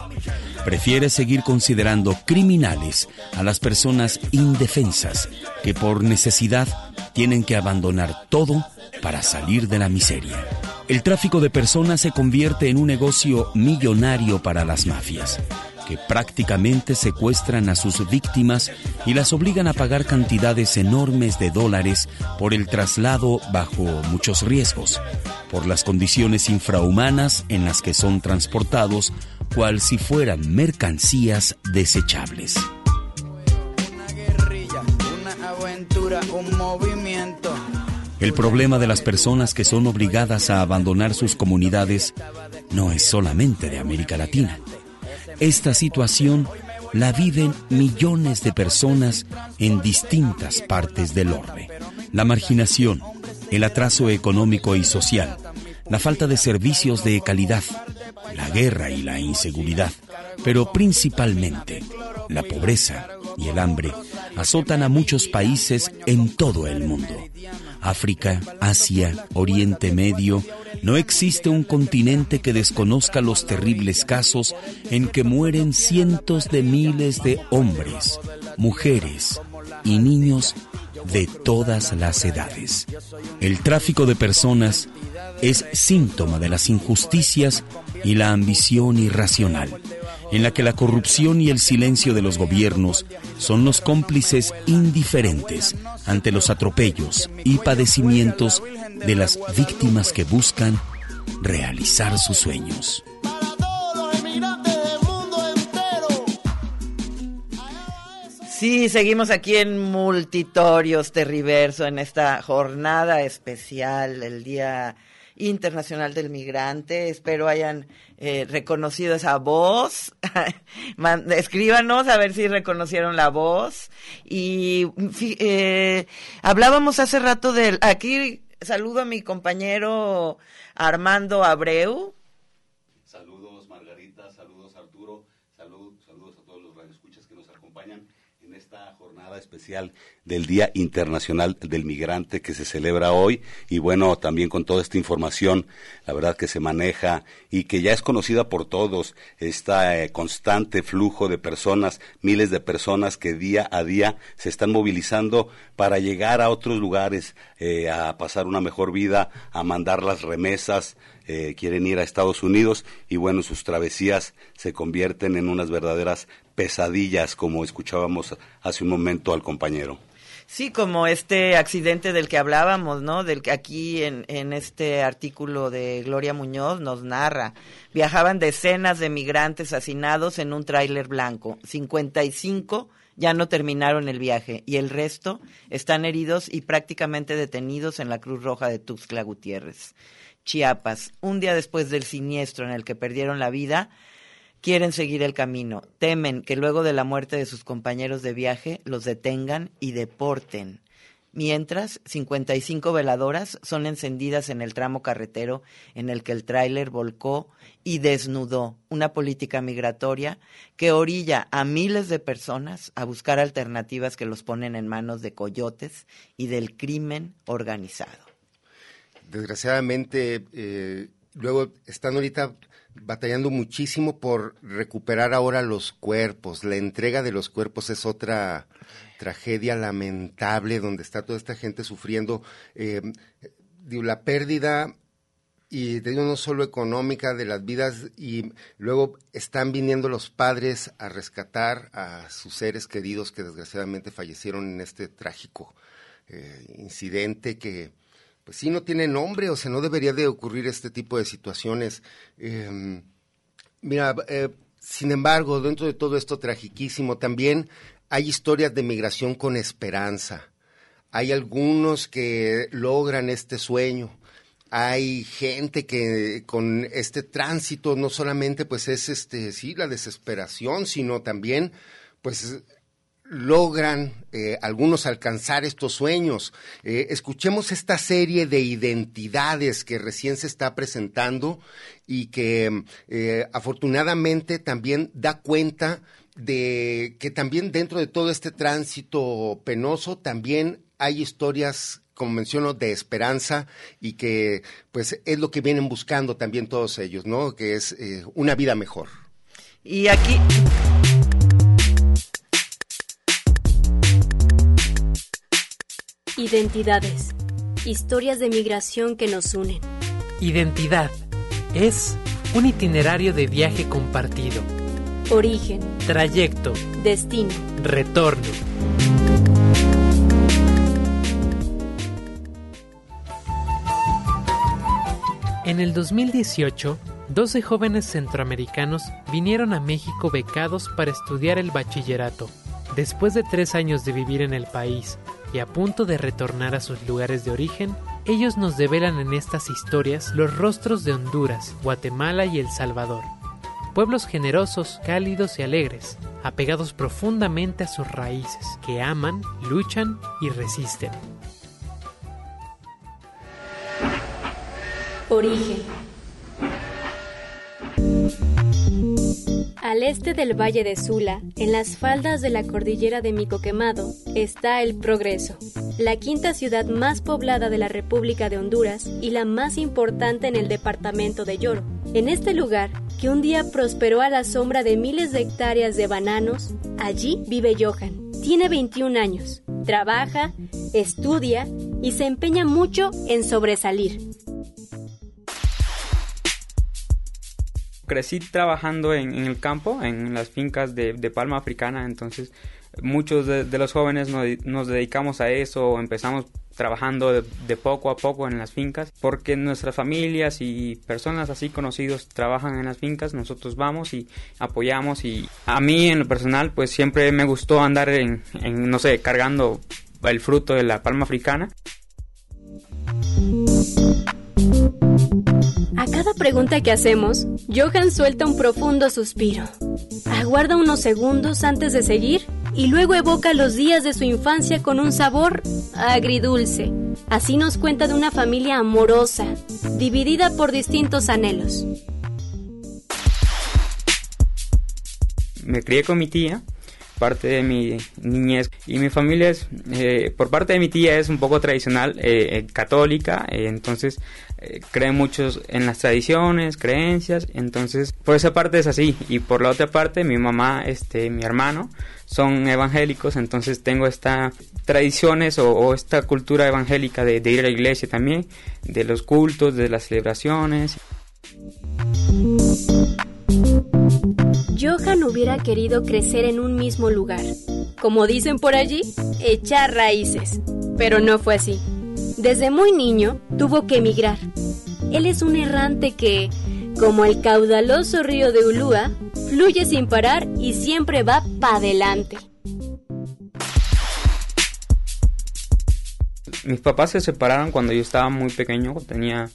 prefiere seguir considerando criminales a las personas indefensas que por necesidad tienen que abandonar todo para salir de la miseria. El tráfico de personas se convierte en un negocio millonario para las mafias que prácticamente secuestran a sus víctimas y las obligan a pagar cantidades enormes de dólares por el traslado bajo muchos riesgos, por las condiciones infrahumanas en las que son transportados, cual si fueran mercancías desechables. El problema de las personas que son obligadas a abandonar sus comunidades no es solamente de América Latina. Esta situación la viven millones de personas en distintas partes del orbe. La marginación, el atraso económico y social, la falta de servicios de calidad, la guerra y la inseguridad, pero principalmente la pobreza y el hambre azotan a muchos países en todo el mundo. África, Asia, Oriente Medio, no existe un continente que desconozca los terribles casos en que mueren cientos de miles de hombres, mujeres y niños de todas las edades. El tráfico de personas es síntoma de las injusticias y la ambición irracional en la que la corrupción y el silencio de los gobiernos son los cómplices indiferentes ante los atropellos y padecimientos de las víctimas que buscan realizar sus sueños. Sí, seguimos aquí en Multitorios Terriverso en esta jornada especial, el Día Internacional del Migrante. Espero hayan eh, reconocido esa voz. escríbanos a ver si reconocieron la voz. Y eh, hablábamos hace rato del... Aquí saludo a mi compañero Armando Abreu. Saludos Margarita, saludos Arturo, saludos a todos los radioescuchas que nos acompañan en esta jornada especial del Día Internacional del Migrante que se celebra hoy y bueno, también con toda esta información, la verdad que se maneja y que ya es conocida por todos, este constante flujo de personas, miles de personas que día a día se están movilizando para llegar a otros lugares, eh, a pasar una mejor vida, a mandar las remesas, eh, quieren ir a Estados Unidos y bueno, sus travesías se convierten en unas verdaderas pesadillas, como escuchábamos hace un momento al compañero. Sí, como este accidente del que hablábamos, ¿no? Del que aquí en, en este artículo de Gloria Muñoz nos narra. Viajaban decenas de migrantes hacinados en un tráiler blanco. 55 ya no terminaron el viaje y el resto están heridos y prácticamente detenidos en la Cruz Roja de Tuxtla Gutiérrez. Chiapas, un día después del siniestro en el que perdieron la vida, quieren seguir el camino. Temen que luego de la muerte de sus compañeros de viaje los detengan y deporten. Mientras, 55 veladoras son encendidas en el tramo carretero en el que el tráiler volcó y desnudó una política migratoria que orilla a miles de personas a buscar alternativas que los ponen en manos de coyotes y del crimen organizado. Desgraciadamente, eh, luego están ahorita batallando muchísimo por recuperar ahora los cuerpos. La entrega de los cuerpos es otra tragedia lamentable donde está toda esta gente sufriendo eh, la pérdida y de no solo económica de las vidas y luego están viniendo los padres a rescatar a sus seres queridos que desgraciadamente fallecieron en este trágico eh, incidente que pues sí no tiene nombre, o sea, no debería de ocurrir este tipo de situaciones. Eh, mira, eh, sin embargo, dentro de todo esto tragiquísimo, también hay historias de migración con esperanza. Hay algunos que logran este sueño. Hay gente que con este tránsito no solamente pues es este sí la desesperación, sino también pues logran eh, algunos alcanzar estos sueños. Eh, escuchemos esta serie de identidades que recién se está presentando y que eh, afortunadamente también da cuenta de que también dentro de todo este tránsito penoso también hay historias como menciono, de esperanza y que pues es lo que vienen buscando también todos ellos, ¿no? Que es una vida mejor. Y aquí Identidades. Historias de migración que nos unen. Identidad. Es un itinerario de viaje compartido. Origen. Trayecto. Destino. Retorno. En el 2018, 12 jóvenes centroamericanos vinieron a México becados para estudiar el bachillerato. Después de tres años de vivir en el país y a punto de retornar a sus lugares de origen, ellos nos develan en estas historias los rostros de Honduras, Guatemala y El Salvador. Pueblos generosos, cálidos y alegres, apegados profundamente a sus raíces, que aman, luchan y resisten. Origen. Al este del Valle de Sula, en las faldas de la cordillera de Micoquemado, está El Progreso, la quinta ciudad más poblada de la República de Honduras y la más importante en el departamento de Lloro. En este lugar, que un día prosperó a la sombra de miles de hectáreas de bananos, allí vive Johan. Tiene 21 años, trabaja, estudia y se empeña mucho en sobresalir. Crecí trabajando en, el campo, en las fincas de, palma africana, entonces muchos de, los jóvenes nos, dedicamos a eso, empezamos trabajando de, poco a poco en las fincas, porque nuestras familias y personas así conocidos trabajan en las fincas, nosotros vamos y apoyamos y a mí en lo personal pues siempre me gustó andar en, en no sé, cargando el fruto de la palma africana. A cada pregunta que hacemos, Johan suelta un profundo suspiro. Aguarda unos segundos antes de seguir y luego evoca los días de su infancia con un sabor agridulce. Así nos cuenta de una familia amorosa, dividida por distintos anhelos. Me crié con mi tía, parte de mi niñez y mi familia es, eh, por parte de mi tía es un poco tradicional, eh, eh, católica, entonces creen muchos en las tradiciones, creencias, entonces por esa parte es así y por la otra parte mi mamá, este, mi hermano son evangélicos, entonces tengo esta tradiciones o, esta cultura evangélica de, de ir a la iglesia también, de los cultos, de las celebraciones. Johan hubiera querido crecer en un mismo lugar, como dicen por allí, echar raíces. Pero no fue así. Desde muy niño tuvo que emigrar. Él es un errante que, como el caudaloso río de Ulúa, fluye sin parar y siempre va para adelante. Mis papás se separaron cuando yo estaba muy pequeño, tenía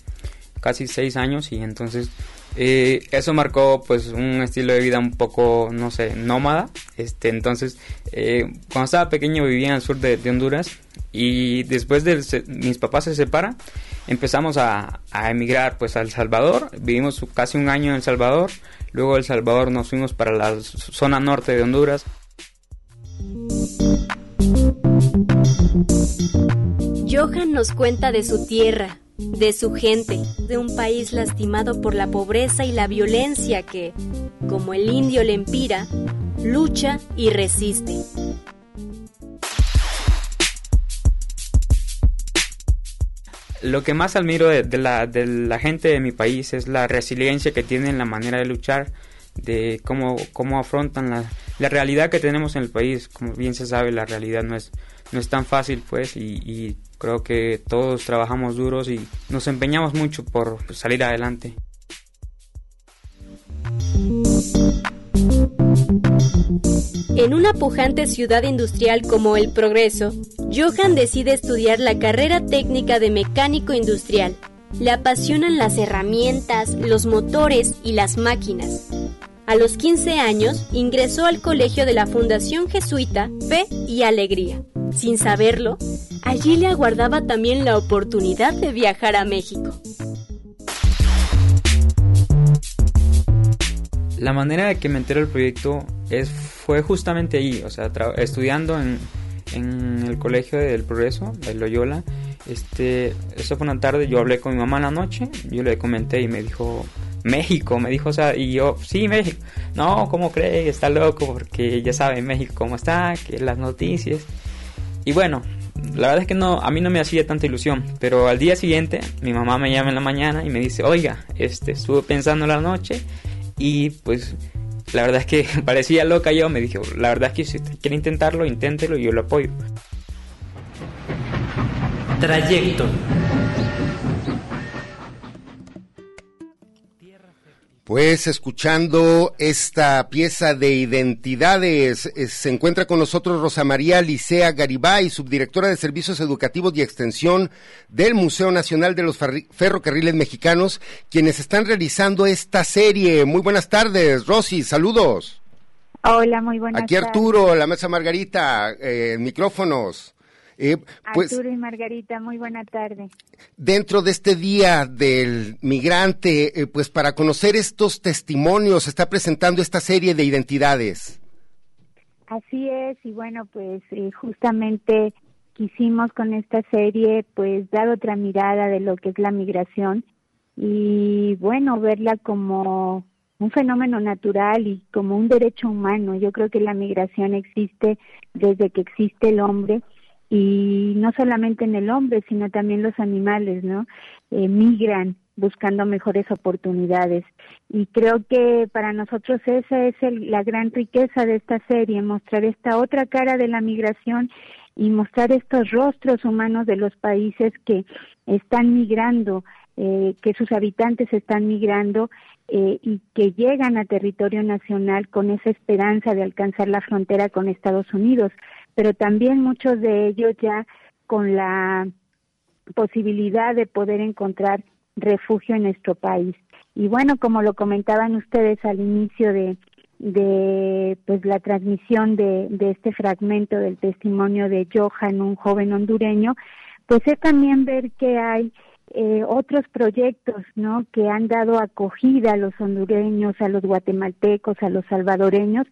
casi seis años y entonces eh, eso marcó pues un estilo de vida un poco, no sé, nómada. Este, entonces, eh, cuando estaba pequeño vivía en el sur de, Honduras y después de mis papás se separan, empezamos a, emigrar pues a El Salvador. Vivimos casi un año en El Salvador. Luego El Salvador nos fuimos para la zona norte de Honduras. Johan nos cuenta de su tierra, de su gente, de un país lastimado por la pobreza y la violencia que, como el indio lempira, lucha y resiste. Lo que más admiro de, la, gente de mi país es la resiliencia que tienen, la manera de luchar, de cómo, cómo afrontan la, la realidad que tenemos en el país. Como bien se sabe, la realidad no es, no es tan fácil, pues, y Creo que todos trabajamos duros y nos empeñamos mucho por salir adelante. En una pujante ciudad industrial como El Progreso, Johan decide estudiar la carrera técnica de mecánico industrial. Le apasionan las herramientas, los motores y las máquinas. A los 15 años ingresó al colegio de la Fundación Jesuita Fe y Alegría. Sin saberlo, allí le aguardaba también la oportunidad de viajar a México. La manera de que me enteré del proyecto es, fue justamente ahí, o sea, estudiando en, el Colegio del Progreso, de Loyola. Este, eso fue una tarde, yo hablé con mi mamá la noche, yo le comenté y me dijo, México, me dijo, o sea, y yo, sí, México. No, ¿cómo cree? Está loco, porque ya sabe México cómo está, que las noticias. Y bueno, la verdad es que no, a mí no me hacía tanta ilusión, pero al día siguiente mi mamá me llama en la mañana y me dice, oiga, este, estuve pensando la noche y pues la verdad es que parecía loca yo, me dije, la verdad es que si usted quiere intentarlo, inténtelo y yo lo apoyo. Trayecto. Pues escuchando esta pieza de identidades, eh, se encuentra con nosotros Rosa María Licea Garibay, subdirectora de Servicios Educativos y Extensión del Museo Nacional de los Ferrocarriles Mexicanos, quienes están realizando esta serie. Muy buenas tardes, Rosy, saludos. Hola, muy buenas tardes. Aquí Arturo, la mesa Margarita, eh, micrófonos. Eh, pues, Arturo y Margarita, muy buena tarde. Dentro de este Día del Migrante, eh, pues para conocer estos testimonios, se está presentando esta serie de identidades. Así es, y bueno, pues eh, justamente quisimos con esta serie pues dar otra mirada de lo que es la migración y bueno, verla como un fenómeno natural y como un derecho humano. Yo creo que la migración existe desde que existe el hombre y no solamente en el hombre, sino también los animales, ¿no? Eh, migran buscando mejores oportunidades. Y creo que para nosotros esa es la gran riqueza de esta serie, mostrar esta otra cara de la migración y mostrar estos rostros humanos de los países que están migrando, eh, que sus habitantes están migrando eh, y que llegan a territorio nacional con esa esperanza de alcanzar la frontera con Estados Unidos pero también muchos de ellos ya con la posibilidad de poder encontrar refugio en nuestro país. Y bueno, como lo comentaban ustedes al inicio de, de pues la transmisión de, de este fragmento del testimonio de Johan, un joven hondureño, pues es también ver que hay eh, otros proyectos, ¿no? Que han dado acogida a los hondureños, a los guatemaltecos, a los salvadoreños,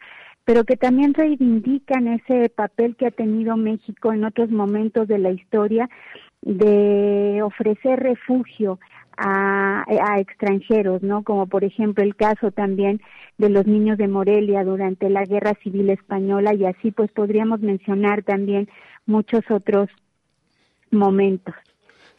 pero que también reivindican ese papel que ha tenido México en otros momentos de la historia de ofrecer refugio a, extranjeros, ¿no? Como por ejemplo el caso también de los niños de Morelia durante la Guerra Civil Española y así pues podríamos mencionar también muchos otros momentos.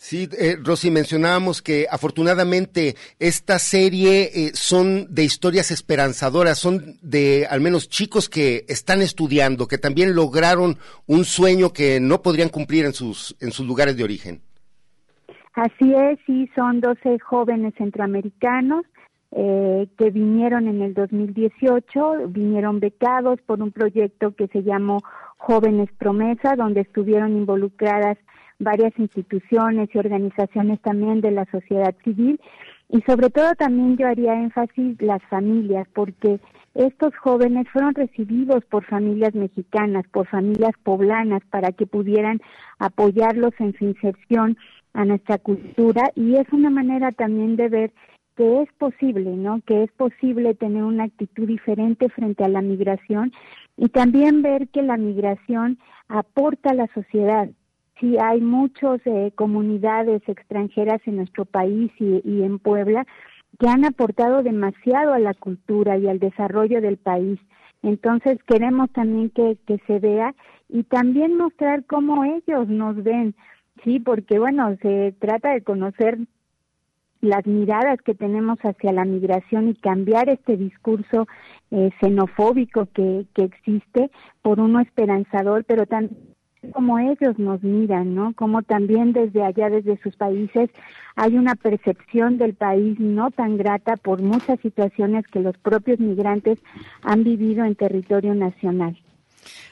Sí, eh, Rosy, mencionábamos que afortunadamente esta serie eh, son de historias esperanzadoras, son de al menos chicos que están estudiando, que también lograron un sueño que no podrían cumplir en sus, en sus lugares de origen. Así es, sí, son 12 jóvenes centroamericanos eh, que vinieron en el 2018, vinieron becados por un proyecto que se llamó Jóvenes Promesa, donde estuvieron involucradas varias instituciones y organizaciones también de la sociedad civil y sobre todo también yo haría énfasis las familias porque estos jóvenes fueron recibidos por familias mexicanas, por familias poblanas para que pudieran apoyarlos en su inserción a nuestra cultura y es una manera también de ver que es posible, ¿no? Que es posible tener una actitud diferente frente a la migración y también ver que la migración aporta a la sociedad, sí hay muchas eh, comunidades extranjeras en nuestro país y, en Puebla que han aportado demasiado a la cultura y al desarrollo del país. Entonces queremos también que, se vea y también mostrar cómo ellos nos ven, sí, porque bueno, se trata de conocer las miradas que tenemos hacia la migración y cambiar este discurso eh, xenofóbico que, que existe por uno esperanzador, pero también como ellos nos miran, ¿no? Como también desde allá, desde sus países, hay una percepción del país no tan grata por muchas situaciones que los propios migrantes han vivido en territorio nacional.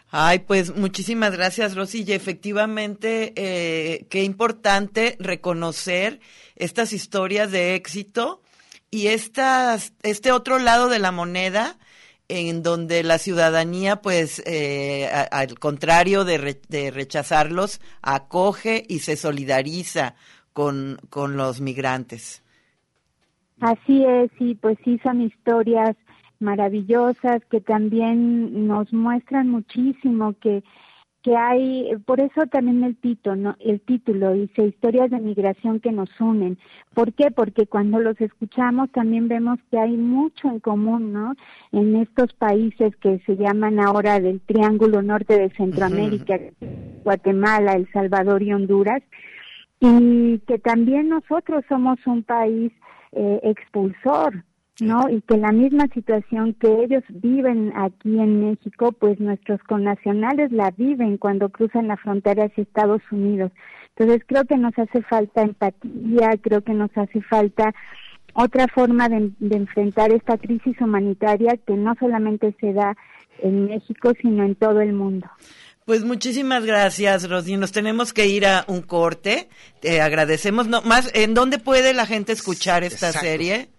Ay, pues muchísimas gracias, Rosy. Y efectivamente, eh, qué importante reconocer estas historias de éxito y estas, este otro lado de la moneda en donde la ciudadanía, pues, eh, al contrario de, de, rechazarlos, acoge y se solidariza con, con los migrantes. Así es, y pues sí son historias maravillosas que también nos muestran muchísimo que que hay, por eso también el título, el título dice historias de migración que nos unen. ¿Por qué? Porque cuando los escuchamos también vemos que hay mucho en común, ¿no? En estos países que se llaman ahora del Triángulo Norte de Centroamérica, Guatemala, El Salvador y Honduras, y que también nosotros somos un país eh, expulsor, ¿no? Y que la misma situación que ellos viven aquí en México, pues nuestros connacionales la viven cuando cruzan la frontera hacia Estados Unidos. Entonces creo que nos hace falta empatía, creo que nos hace falta otra forma de, enfrentar esta crisis humanitaria que no solamente se da en México, sino en todo el mundo. Pues muchísimas gracias, Rosy. Nos tenemos que ir a un corte. Te agradecemos. No, más, ¿En dónde puede la gente escuchar esta serie?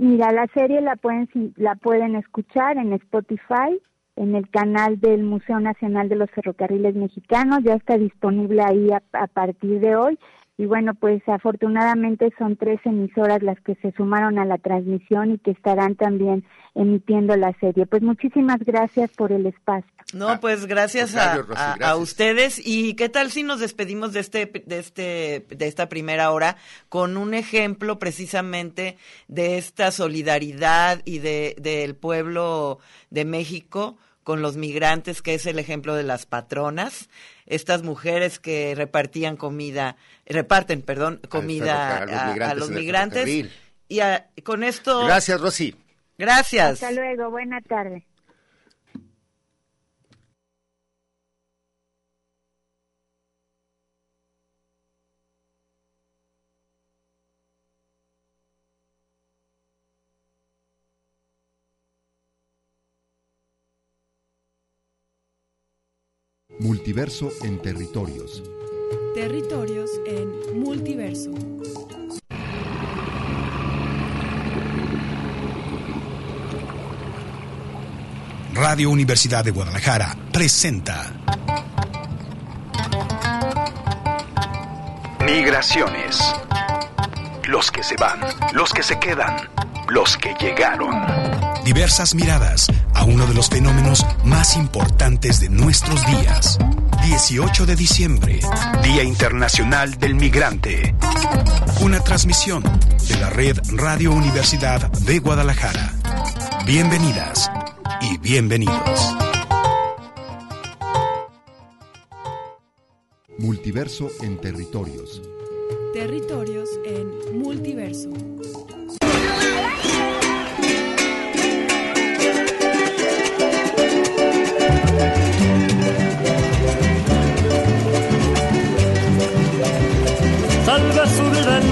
Mira, la serie la pueden, la pueden escuchar en Spotify, en el canal del Museo Nacional de los Ferrocarriles Mexicanos, ya está disponible ahí a partir de hoy y bueno, pues afortunadamente son tres emisoras las que se sumaron a la transmisión y que estarán también emitiendo la serie. Pues muchísimas gracias por el espacio. No, ah, pues gracias, a, ustedes. ¿Y qué tal si nos despedimos de este, de este, de esta primera hora con un ejemplo precisamente de esta solidaridad y de del pueblo de México? con los migrantes, que es el ejemplo de las patronas, estas mujeres que repartían comida, reparten, perdón, comida a, los migrantes. y con esto... Gracias, Rosy. Gracias. Hasta luego, buena tarde. Multiverso en territorios. Territorios en multiverso. Radio Universidad de Guadalajara presenta Migraciones. Los que se van, los que se quedan, los que llegaron diversas miradas a uno de los fenómenos más importantes de nuestros días. 18 de diciembre, Día Internacional del Migrante. Una transmisión de la red Radio Universidad de Guadalajara. Bienvenidas y bienvenidos. Multiverso en territorios Territorios en Multiverso.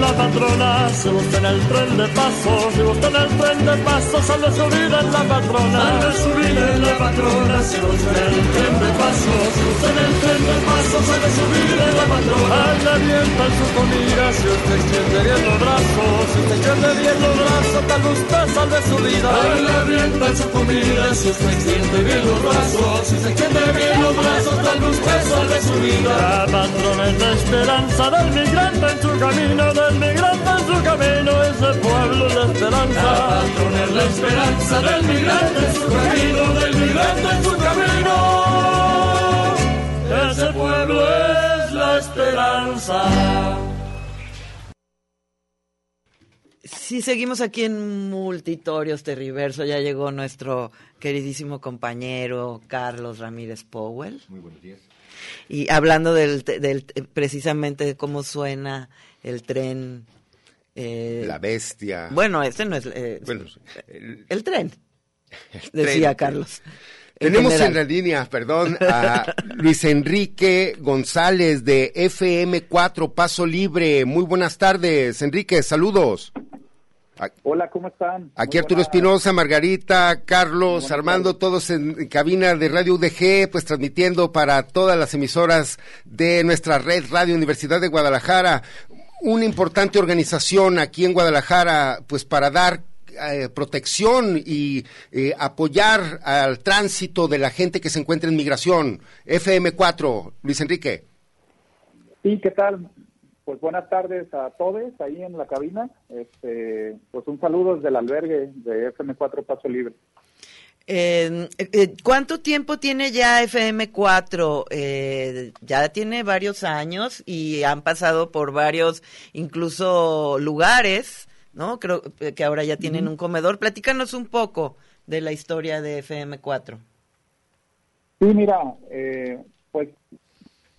La patrona, si usted en el tren de paso, si usted en el tren de paso, salve su vida en la patrona. Salve su vida en la patrona, si usted en el tren de paso, si usted en el tren de paso, salve su vida en la patrona. Anda avienta en su comida, si usted extiende bien los brazos, si usted extiende bien los brazos, tal usted salve su vida. Anda avienta en su comida, si usted extiende bien los brazos, si usted extiende bien los brazos, tal usted salve su vida. La patrona es la esperanza del migrante en su camino, del migrante en su camino, ese pueblo es la esperanza. La patrona es la esperanza del migrante en su camino, del migrante en su camino. Ese pueblo es la esperanza. Sí, seguimos aquí en Multitorios Terriverso. Ya llegó nuestro queridísimo compañero Carlos Ramírez Powell. Muy buenos días. Y hablando del, del precisamente de cómo suena el tren. eh, La bestia. Bueno, este no es eh, Bueno, el, tren, el decía tren. Carlos. En Tenemos en la línea, perdón, a Luis Enrique González de FM4 Paso Libre. Muy buenas tardes, Enrique, saludos. Hola, ¿cómo están? Aquí Muy Arturo Espinosa, Margarita, Carlos, Armando, todos en cabina de Radio UDG, pues transmitiendo para todas las emisoras de nuestra red Radio Universidad de Guadalajara. Una importante organización aquí en Guadalajara, pues para dar eh, protección y eh, apoyar al tránsito de la gente que se encuentra en migración. FM4, Luis Enrique. Sí, ¿qué tal? Pues buenas tardes a todos ahí en la cabina. Este, pues un saludo desde el albergue de FM4 Paso Libre. Eh, eh, ¿Cuánto tiempo tiene ya FM4? Eh, ya tiene varios años y han pasado por varios, incluso lugares, ¿no? Creo que ahora ya tienen un comedor. Platícanos un poco de la historia de FM4. Sí, mira, eh, pues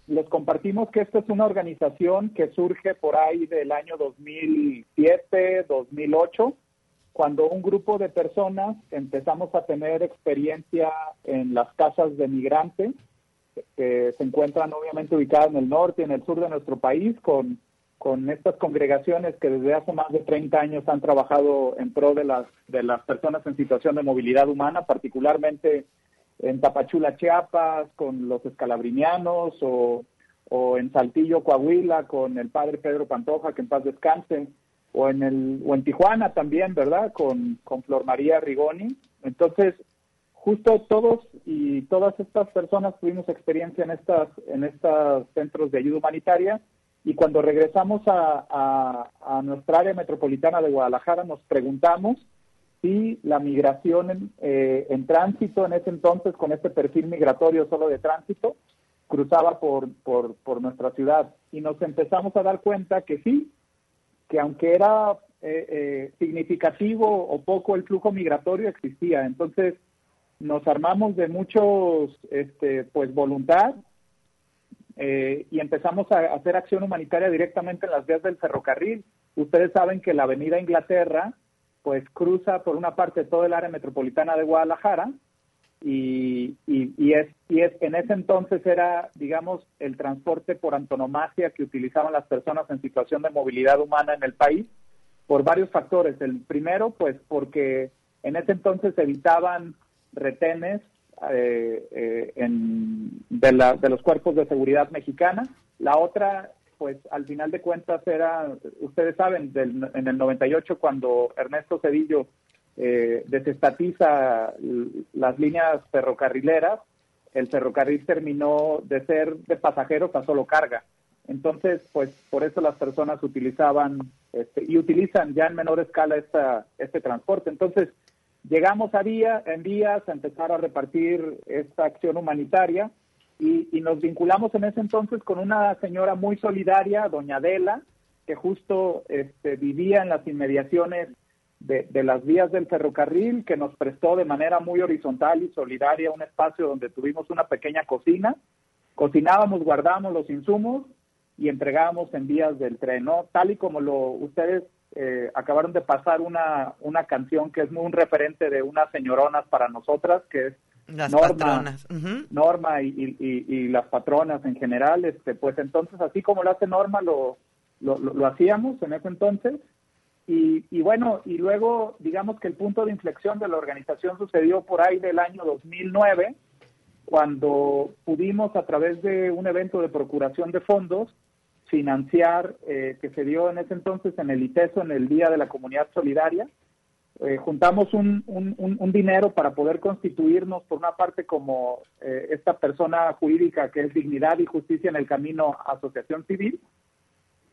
les compartimos que esta es una organización que surge por ahí del año 2007, 2008, cuando un grupo de personas empezamos a tener experiencia en las casas de migrantes, que se encuentran obviamente ubicadas en el norte y en el sur de nuestro país, con, con estas congregaciones que desde hace más de 30 años han trabajado en pro de las, de las personas en situación de movilidad humana, particularmente en Tapachula, Chiapas, con los escalabrinianos, o, o en Saltillo, Coahuila, con el padre Pedro Pantoja, que en paz descanse, o en, el, o en Tijuana también, ¿verdad? Con, con Flor María Rigoni. Entonces, justo todos y todas estas personas tuvimos experiencia en estas en estos centros de ayuda humanitaria y cuando regresamos a, a, a nuestra área metropolitana de Guadalajara nos preguntamos si la migración en, eh, en tránsito en ese entonces con este perfil migratorio solo de tránsito cruzaba por, por, por nuestra ciudad y nos empezamos a dar cuenta que sí, que aunque era eh, eh, significativo o poco el flujo migratorio existía. Entonces nos armamos de muchos, este, pues voluntad eh, y empezamos a hacer acción humanitaria directamente en las vías del ferrocarril. Ustedes saben que la Avenida Inglaterra, pues cruza por una parte todo el área metropolitana de Guadalajara y, y, y es, y es en ese entonces era, digamos, el transporte por antonomasia que utilizaban las personas en situación de movilidad humana en el país por varios factores. El primero, pues porque en ese entonces evitaban retenes eh, eh, de, la, de los cuerpos de seguridad mexicana. La otra, pues al final de cuentas era, ustedes saben, del, en el 98 cuando Ernesto Cedillo eh, desestatiza las líneas ferrocarrileras, el ferrocarril terminó de ser de pasajeros a solo carga. Entonces, pues por eso las personas utilizaban este, y utilizan ya en menor escala esta, este transporte. Entonces, llegamos a día, en días a empezar a repartir esta acción humanitaria y, y nos vinculamos en ese entonces con una señora muy solidaria, doña Adela, que justo este, vivía en las inmediaciones de, de las vías del ferrocarril, que nos prestó de manera muy horizontal y solidaria un espacio donde tuvimos una pequeña cocina. Cocinábamos, guardábamos los insumos y entregábamos en vías del tren, ¿no? Tal y como lo ustedes eh, acabaron de pasar una, una canción que es muy un referente de unas señoronas para nosotras, que es Las Norma, patronas. Ujú. Norma y, y- y- y las patronas en general, este, pues entonces así como lo hace Norma, lo, lo, lo- lo hacíamos en ese entonces. Y, y bueno, y luego digamos que el punto de inflexión de la organización sucedió por ahí del año 2009, cuando pudimos a través de un evento de procuración de fondos financiar, eh, que se dio en ese entonces en el ITESO, en el Día de la Comunidad Solidaria, eh, juntamos un, un- un- dinero para poder constituirnos, por una parte, como eh, esta persona jurídica que es Dignidad y Justicia en el Camino Asociación Civil,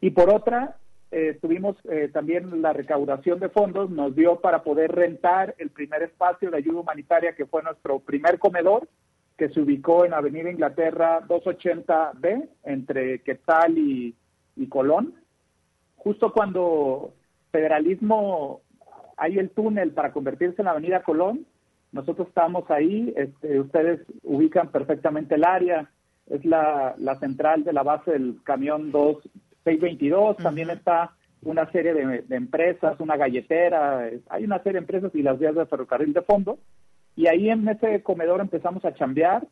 y por otra, eh, tuvimos eh, también la recaudación de fondos, nos dio para poder rentar el primer espacio de ayuda humanitaria, que fue nuestro primer comedor, que se ubicó en Avenida Inglaterra 280B, entre Quetzal y, y Colón. Justo cuando federalismo hay el túnel para convertirse en la Avenida Colón, nosotros estamos ahí, este, ustedes ubican perfectamente el área, es la, la central de la base del camión 2622, también está una serie de, de empresas, una galletera, hay una serie de empresas y las vías de ferrocarril de fondo, y ahí en ese comedor empezamos a chambear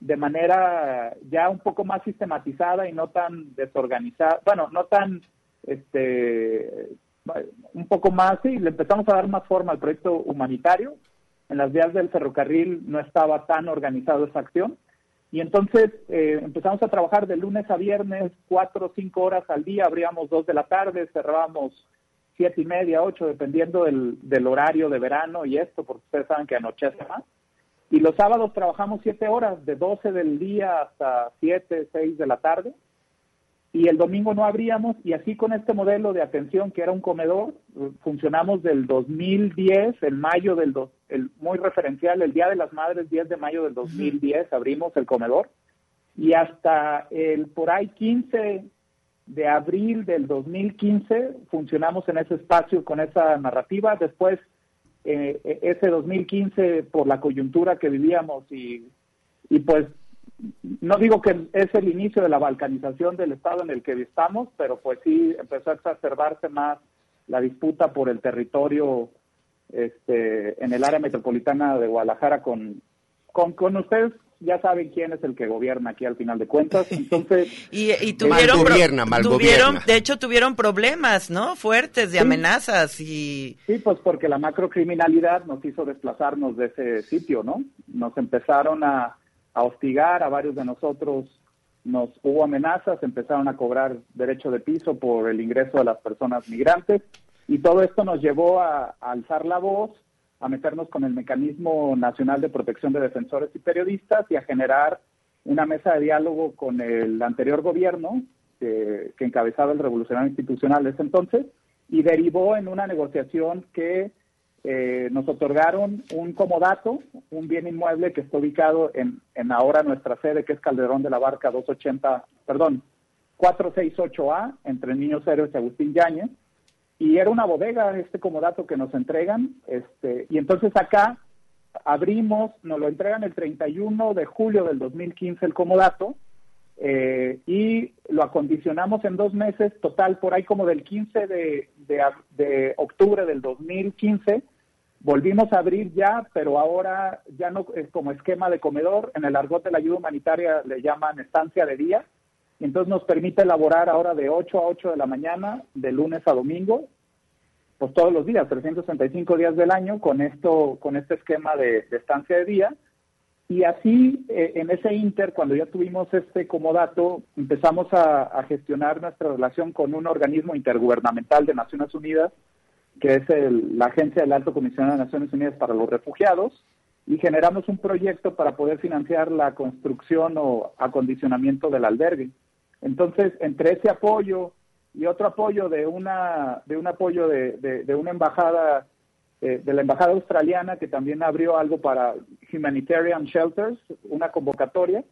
de manera ya un poco más sistematizada y no tan desorganizada, bueno, no tan, este, un poco más, sí, le empezamos a dar más forma al proyecto humanitario. En las vías del ferrocarril no estaba tan organizado esa acción. Y entonces eh, empezamos a trabajar de lunes a viernes, cuatro o cinco horas al día, abríamos dos de la tarde, cerrábamos siete y media, ocho, dependiendo del, del horario de verano y esto, porque ustedes saben que anochece más. Y los sábados trabajamos siete horas, de 12 del día hasta siete, seis de la tarde. Y el domingo no abríamos, y así con este modelo de atención que era un comedor, eh, funcionamos del 2010, el mayo del, dos, el muy referencial, el Día de las Madres, 10 de mayo del 2010, abrimos el comedor, y hasta el por ahí 15 de abril del 2015 funcionamos en ese espacio con esa narrativa. Después, eh, eh, ese 2015, por la coyuntura que vivíamos y, y pues no digo que es el inicio de la balcanización del estado en el que estamos, pero pues sí empezó a exacerbarse más la disputa por el territorio este, en el área metropolitana de Guadalajara con, con, con ustedes. Ya saben quién es el que gobierna aquí al final de cuentas. Entonces, Y, y tuvieron, Mal gobierna, mal tuvieron gobierna. de hecho tuvieron problemas, ¿no? Fuertes de Sí. amenazas y Sí, pues porque la macrocriminalidad nos hizo desplazarnos de ese sitio, ¿no? Nos empezaron a, a hostigar a varios de nosotros, nos hubo amenazas, empezaron a cobrar derecho de piso por el ingreso de las personas migrantes y todo esto nos llevó a, alzar la voz, a meternos con el Mecanismo Nacional de Protección de Defensores y Periodistas y a generar una mesa de diálogo con el anterior gobierno que, que encabezaba el revolucionario institucional de ese entonces y derivó en una negociación que eh, nos otorgaron un comodato, un bien inmueble que está ubicado en, en ahora nuestra sede, que es Calderón de la Barca 280, perdón, 468A, entre Niños Héroes y Agustín Yáñez, y era una bodega este comodato que nos entregan, este, y entonces acá abrimos, nos lo entregan el 31 de julio del 2015 el comodato, eh, y lo acondicionamos en dos meses, total, por ahí como del 15 de, de, de octubre del 2015, volvimos a abrir ya, pero ahora ya no es como esquema de comedor, en el argot de la ayuda humanitaria le llaman estancia de día, y entonces nos permite elaborar ahora de 8 a 8 de la mañana, de lunes a domingo, pues todos los días, 365 días del año, con esto, con este esquema de estancia de día. Y así, eh, en ese inter, cuando ya tuvimos este comodato, empezamos a, a gestionar nuestra relación con un organismo intergubernamental de Naciones Unidas, que es el- la Agencia del Alto Comisionado de Naciones Unidas para los Refugiados, y generamos un proyecto para poder financiar la construcción o acondicionamiento del albergue. Entonces, entre ese apoyo y otro apoyo de una de un apoyo de, de- de una embajada eh, de la embajada australiana que también abrió algo para humanitarian shelters, una convocatoria,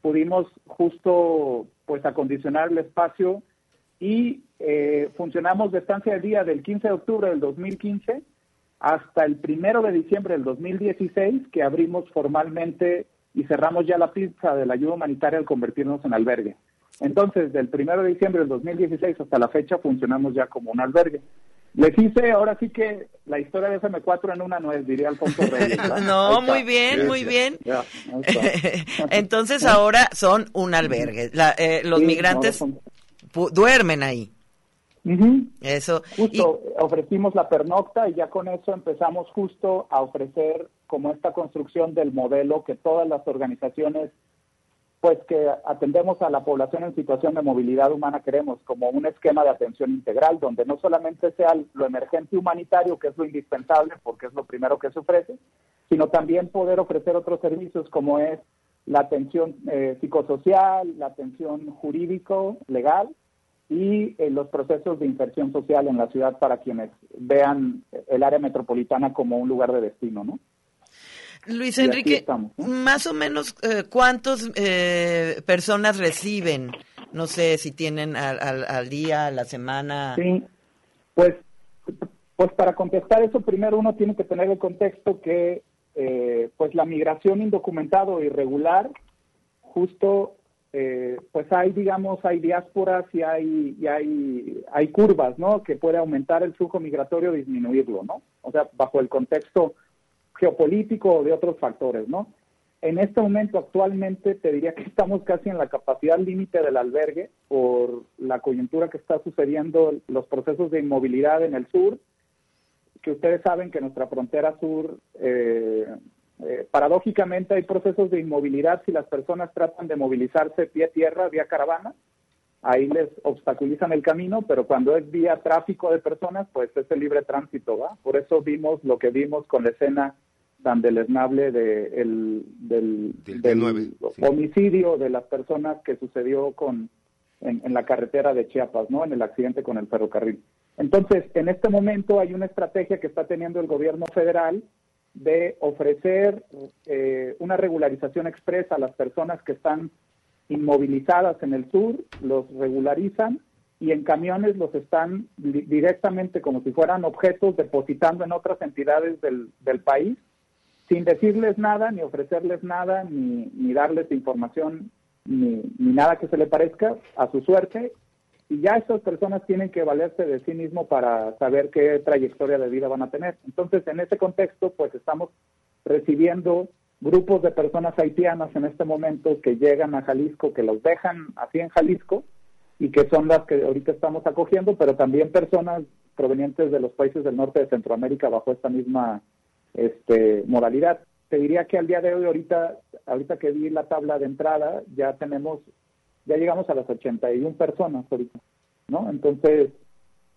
pudimos justo pues acondicionar el espacio y eh, funcionamos de estancia de día del 15 de octubre del 2015 hasta el primero de diciembre del 2016 que abrimos formalmente y cerramos ya la pizza de la ayuda humanitaria al convertirnos en albergue. Entonces, del 1 de diciembre del 2016 hasta la fecha funcionamos ya como un albergue. Les hice ahora sí que la historia de FM4 en una nuez, diría Alfonso Reyes. No, muy bien, muy bien. Entonces ahora son un albergue. La- eh, los Sí, migrantes pu- duermen ahí. Eso. Justo ofrecimos la pernocta y ya con eso empezamos justo a ofrecer como esta construcción del modelo que todas las organizaciones pues que atendemos a la población en situación de movilidad humana queremos como un esquema de atención integral donde no solamente sea lo emergente humanitario que es lo indispensable porque es lo primero que se ofrece sino también poder ofrecer otros servicios como es la atención eh, psicosocial la atención jurídico legal y eh, los procesos de inserción social en la ciudad para quienes vean el área metropolitana como un lugar de destino, ¿no? Luis Enrique, estamos, más o menos, eh, ¿cuántas personas reciben? No sé si tienen al, al, al día, a la semana. Sí, pues, pues para contestar eso, primero uno tiene que tener el contexto que eh, pues la migración indocumentada o irregular, justo, eh, pues hay, digamos, hay diásporas y hay, y hay, hay curvas, ¿no? Que puede aumentar el flujo migratorio o disminuirlo, ¿no? O sea, bajo el contexto geopolítico o de otros factores, ¿no? En este momento, actualmente, te diría que estamos casi en la capacidad límite del albergue por la coyuntura que está sucediendo, los procesos de inmovilidad en el sur, que ustedes saben que nuestra frontera sur, eh, eh, paradójicamente hay procesos de inmovilidad si las personas tratan de movilizarse pie tierra, vía caravana, ahí les obstaculizan el camino, pero cuando es vía tráfico de personas, pues es el libre tránsito, ¿va? Por eso vimos lo que vimos con la escena tan deleznable de el, del, Del del D9, homicidio de las personas que sucedió con en, en la carretera de Chiapas, ¿no? En el accidente con el ferrocarril. Entonces, en este momento hay una estrategia que está teniendo el gobierno federal de ofrecer eh, una regularización expresa a las personas que están inmovilizadas en el sur, los regularizan y en camiones los están di- directamente como si fueran objetos depositando en otras entidades del, del país sin decirles nada, ni ofrecerles nada, ni, ni darles información, ni, ni nada que se le parezca a su suerte. Y ya estas personas tienen que valerse de sí mismo para saber qué trayectoria de vida van a tener. Entonces, en ese contexto, pues estamos recibiendo grupos de personas haitianas en este momento que llegan a Jalisco, que los dejan así en Jalisco y que son las que ahorita estamos acogiendo, pero también personas provenientes de los países del norte de Centroamérica bajo esta misma este, modalidad. Te diría que al día de hoy, ahorita, ahorita que vi la tabla de entrada, ya tenemos, ya llegamos a las 81 personas ahorita, ¿no? Entonces,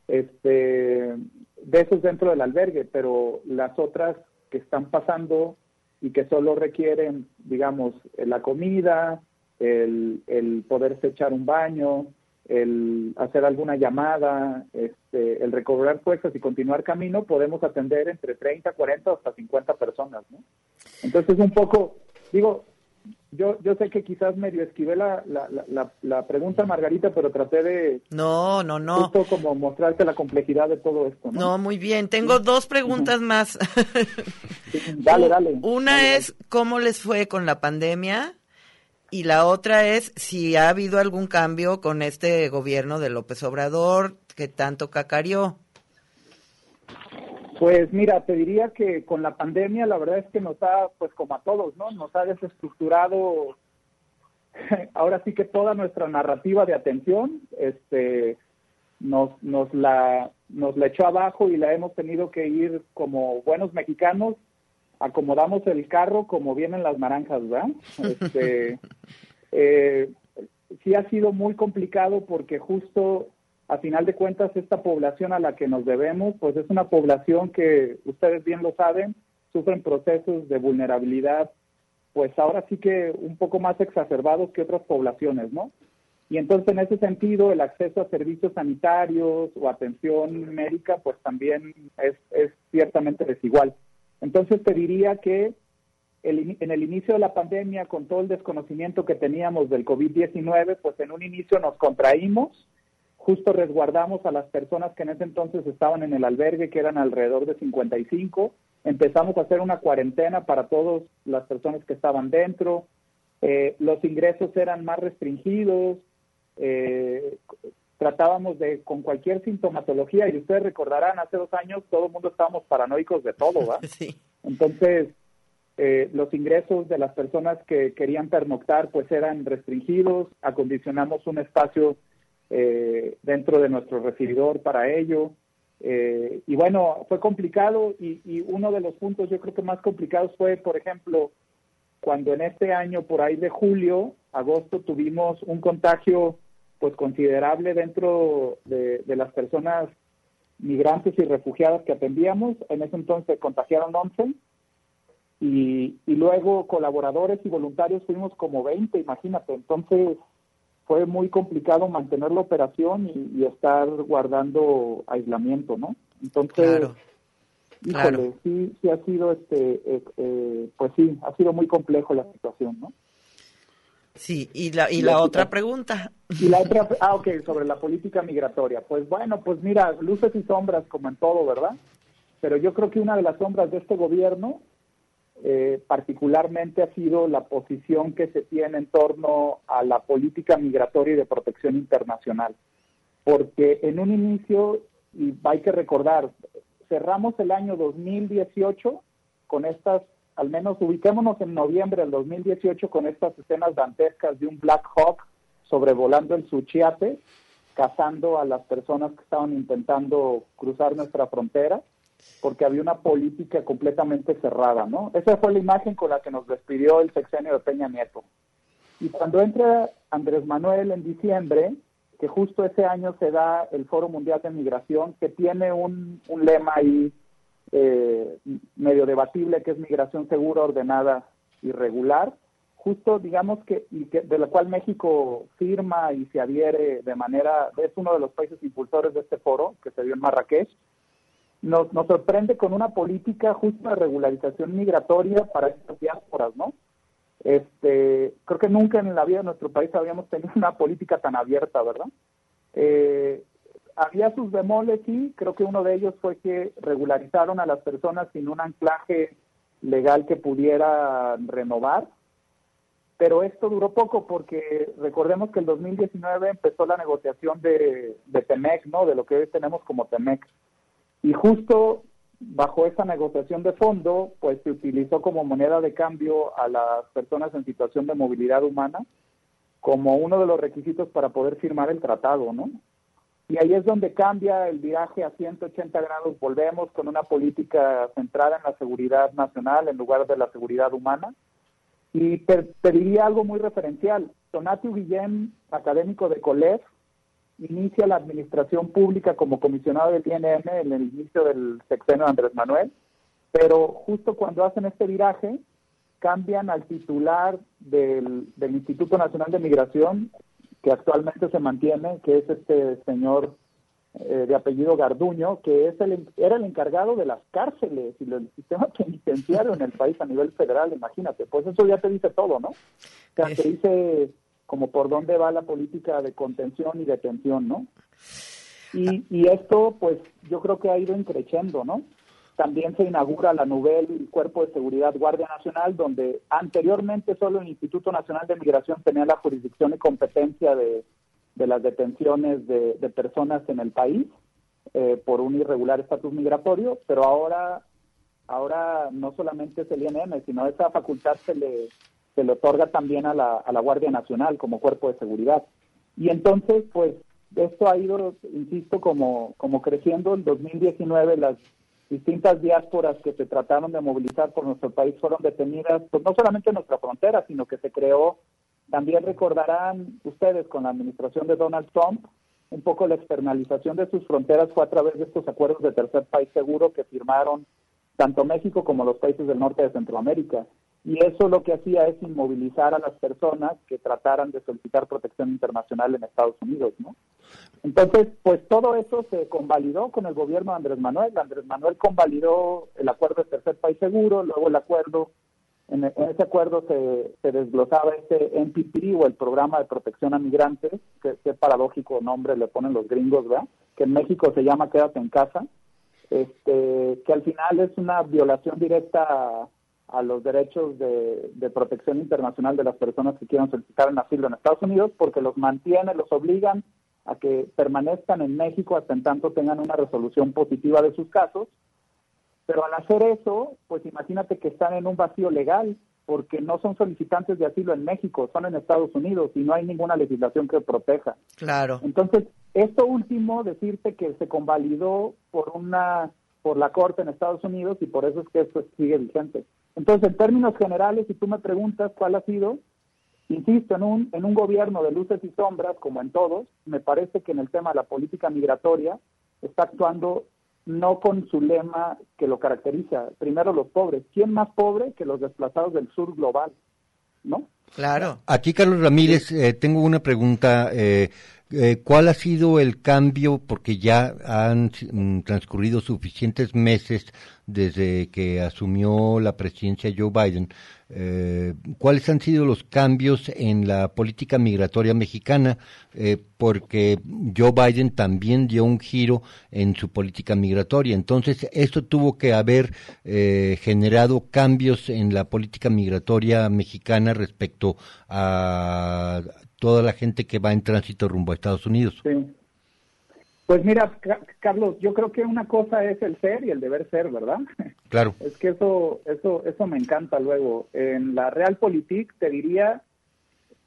este, de esos dentro del albergue, pero las otras que están pasando y que solo requieren, digamos, la comida, el, el poderse echar un baño, el hacer alguna llamada, este, el recobrar fuerzas y continuar camino, podemos atender entre 30, 40 hasta 50 personas, ¿no? Entonces, un poco, digo, yo, yo sé que quizás medio esquivé la, la, la, la pregunta, Margarita, pero traté de No, no, no. justo como mostrarte la complejidad de todo esto, ¿no? No, muy bien. Tengo dos preguntas más. Dale, dale. Una Dale, es cómo les fue con la pandemia y la otra es si ha habido algún cambio con este gobierno de López Obrador que tanto cacareó. Pues mira, te diría que con la pandemia la verdad es que nos ha, pues como a todos, ¿no? Nos ha desestructurado ahora sí que toda nuestra narrativa de atención, este, nos, nos la, nos la echó abajo y la hemos tenido que ir como buenos mexicanos, acomodamos el carro como vienen las naranjas, ¿verdad? Este, eh, sí ha sido muy complicado porque justo a final de cuentas esta población a la que nos debemos, pues es una población que ustedes bien lo saben, sufren procesos de vulnerabilidad, pues ahora sí que un poco más exacerbados que otras poblaciones, ¿no? Y entonces en ese sentido el acceso a servicios sanitarios o atención médica, pues también es, es ciertamente desigual. Entonces te diría que el, en el inicio de la pandemia, con todo el desconocimiento que teníamos del COVID-19, pues en un inicio nos contraímos, justo resguardamos a las personas que en ese entonces estaban en el albergue, que eran alrededor de 55, empezamos a hacer una cuarentena para todas las personas que estaban dentro, eh, los ingresos eran más restringidos, eh, tratábamos de, con cualquier sintomatología, y ustedes recordarán, hace dos años todo el mundo estábamos paranoicos de todo, ¿va? Sí. Entonces, eh, los ingresos de las personas que querían pernoctar pues eran restringidos, acondicionamos un espacio eh, dentro de nuestro recibidor para ello. Eh, y bueno, fue complicado y, y uno de los puntos yo creo que más complicados fue, por ejemplo, cuando en este año, por ahí de julio, agosto, tuvimos un contagio pues considerable dentro de, de las personas migrantes y refugiadas que atendíamos. En ese entonces contagiaron 11 y, y luego colaboradores y voluntarios fuimos como 20, imagínate. Entonces fue muy complicado mantener la operación y, y estar guardando aislamiento, ¿no? Entonces, Claro. híjole, claro. sí, sí ha sido, este, eh, eh, pues sí, ha sido muy complejo la situación, ¿no? Sí, y la, y la la otra pregunta. Y la otra, ah, ok, sobre la política migratoria. Pues bueno, pues mira, luces y sombras como en todo, ¿verdad? Pero yo creo que una de las sombras de este gobierno eh, particularmente ha sido la posición que se tiene en torno a la política migratoria y de protección internacional. Porque en un inicio, y hay que recordar, cerramos el año 2018 con estas, al menos ubiquémonos en noviembre del 2018 con estas escenas dantescas de un Black Hawk sobrevolando el Suchiate, cazando a las personas que estaban intentando cruzar nuestra frontera, porque había una política completamente cerrada, ¿no? Esa fue la imagen con la que nos despidió el sexenio de Peña Nieto. Y cuando entra Andrés Manuel en diciembre, que justo ese año se da el Foro Mundial de Migración, que tiene un, un lema ahí eh, medio debatible, que es migración segura, ordenada y regular, justo digamos que, y que de la cual México firma y se adhiere de manera, es uno de los países impulsores de este foro, que se dio en Marrakech, nos, nos sorprende con una política justa de regularización migratoria para estas diásporas, ¿no? Este, creo que nunca en la vida de nuestro país habíamos tenido una política tan abierta, ¿verdad? Eh, había sus bemoles, sí, creo que uno de ellos fue que regularizaron a las personas sin un anclaje legal que pudiera renovar, pero esto duró poco porque recordemos que el 2019 empezó la negociación de, de TEMEC, ¿no? De lo que hoy tenemos como TEMEC. Y justo bajo esa negociación de fondo, pues se utilizó como moneda de cambio a las personas en situación de movilidad humana como uno de los requisitos para poder firmar el tratado, ¿no? Y ahí es donde cambia el viaje a 180 grados, volvemos con una política centrada en la seguridad nacional en lugar de la seguridad humana. Y te, te diría algo muy referencial. Donatio Guillén, académico de COLEF, inicia la administración pública como comisionado del INM en el inicio del sexenio de Andrés Manuel, pero justo cuando hacen este viraje, cambian al titular del, del Instituto Nacional de Migración, que actualmente se mantiene, que es este señor eh, de apellido Garduño, que es el, era el encargado de las cárceles y del sistema penitenciario en el país a nivel federal, imagínate. Pues eso ya te dice todo, ¿no? O sea, te dice como por dónde va la política de contención y detención, ¿no? Y, y esto, pues, yo creo que ha ido increciendo, ¿no? También se inaugura la Nubel Cuerpo de Seguridad Guardia Nacional, donde anteriormente solo el Instituto Nacional de Migración tenía la jurisdicción y competencia de, de las detenciones de, de, personas en el país eh, por un irregular estatus migratorio, pero ahora, ahora no solamente es el INM, sino esa facultad se le, se le otorga también a la, a la Guardia Nacional como cuerpo de seguridad. Y entonces, pues, esto ha ido, insisto, como, como creciendo. En 2019 las distintas diásporas que se trataron de movilizar por nuestro país fueron detenidas, pues no solamente en nuestra frontera, sino que se creó, también recordarán ustedes con la administración de Donald Trump, un poco la externalización de sus fronteras fue a través de estos acuerdos de tercer país seguro que firmaron tanto México como los países del norte de Centroamérica. Y eso lo que hacía es inmovilizar a las personas que trataran de solicitar protección internacional en Estados Unidos, ¿no? Entonces, pues todo eso se convalidó con el gobierno de Andrés Manuel. Andrés Manuel convalidó el acuerdo de tercer país seguro, luego el acuerdo, en, en ese acuerdo se, se, desglosaba este NPP o el programa de protección a migrantes, que qué paradójico nombre le ponen los gringos, ¿verdad? Que en México se llama Quédate en casa, este, que al final es una violación directa a los derechos de, de protección internacional de las personas que quieran solicitar un asilo en Estados Unidos porque los mantiene, los obligan a que permanezcan en México hasta en tanto tengan una resolución positiva de sus casos. Pero al hacer eso, pues imagínate que están en un vacío legal porque no son solicitantes de asilo en México, son en Estados Unidos y no hay ninguna legislación que proteja. Claro. Entonces, esto último, decirte que se convalidó por una por la Corte en Estados Unidos y por eso es que esto sigue vigente. Entonces, en términos generales, si tú me preguntas cuál ha sido, insisto, en un, en un gobierno de luces y sombras, como en todos, me parece que en el tema de la política migratoria está actuando no con su lema que lo caracteriza, primero los pobres. ¿Quién más pobre que los desplazados del sur global? ¿No? Claro. Aquí, Carlos Ramírez, eh, tengo una pregunta. Eh, eh, ¿Cuál ha sido el cambio? Porque ya han mm, transcurrido suficientes meses desde que asumió la presidencia Joe Biden. Eh, ¿Cuáles han sido los cambios en la política migratoria mexicana? Eh, porque Joe Biden también dio un giro en su política migratoria. Entonces, esto tuvo que haber generado cambios en la política migratoria mexicana respecto a toda la gente que va en tránsito rumbo a Estados Unidos. Sí. Pues mira, Carlos, yo creo que una cosa es el ser y el deber ser, ¿verdad? Claro. Es que eso, eso, eso me encanta luego. En la Realpolitik te diría,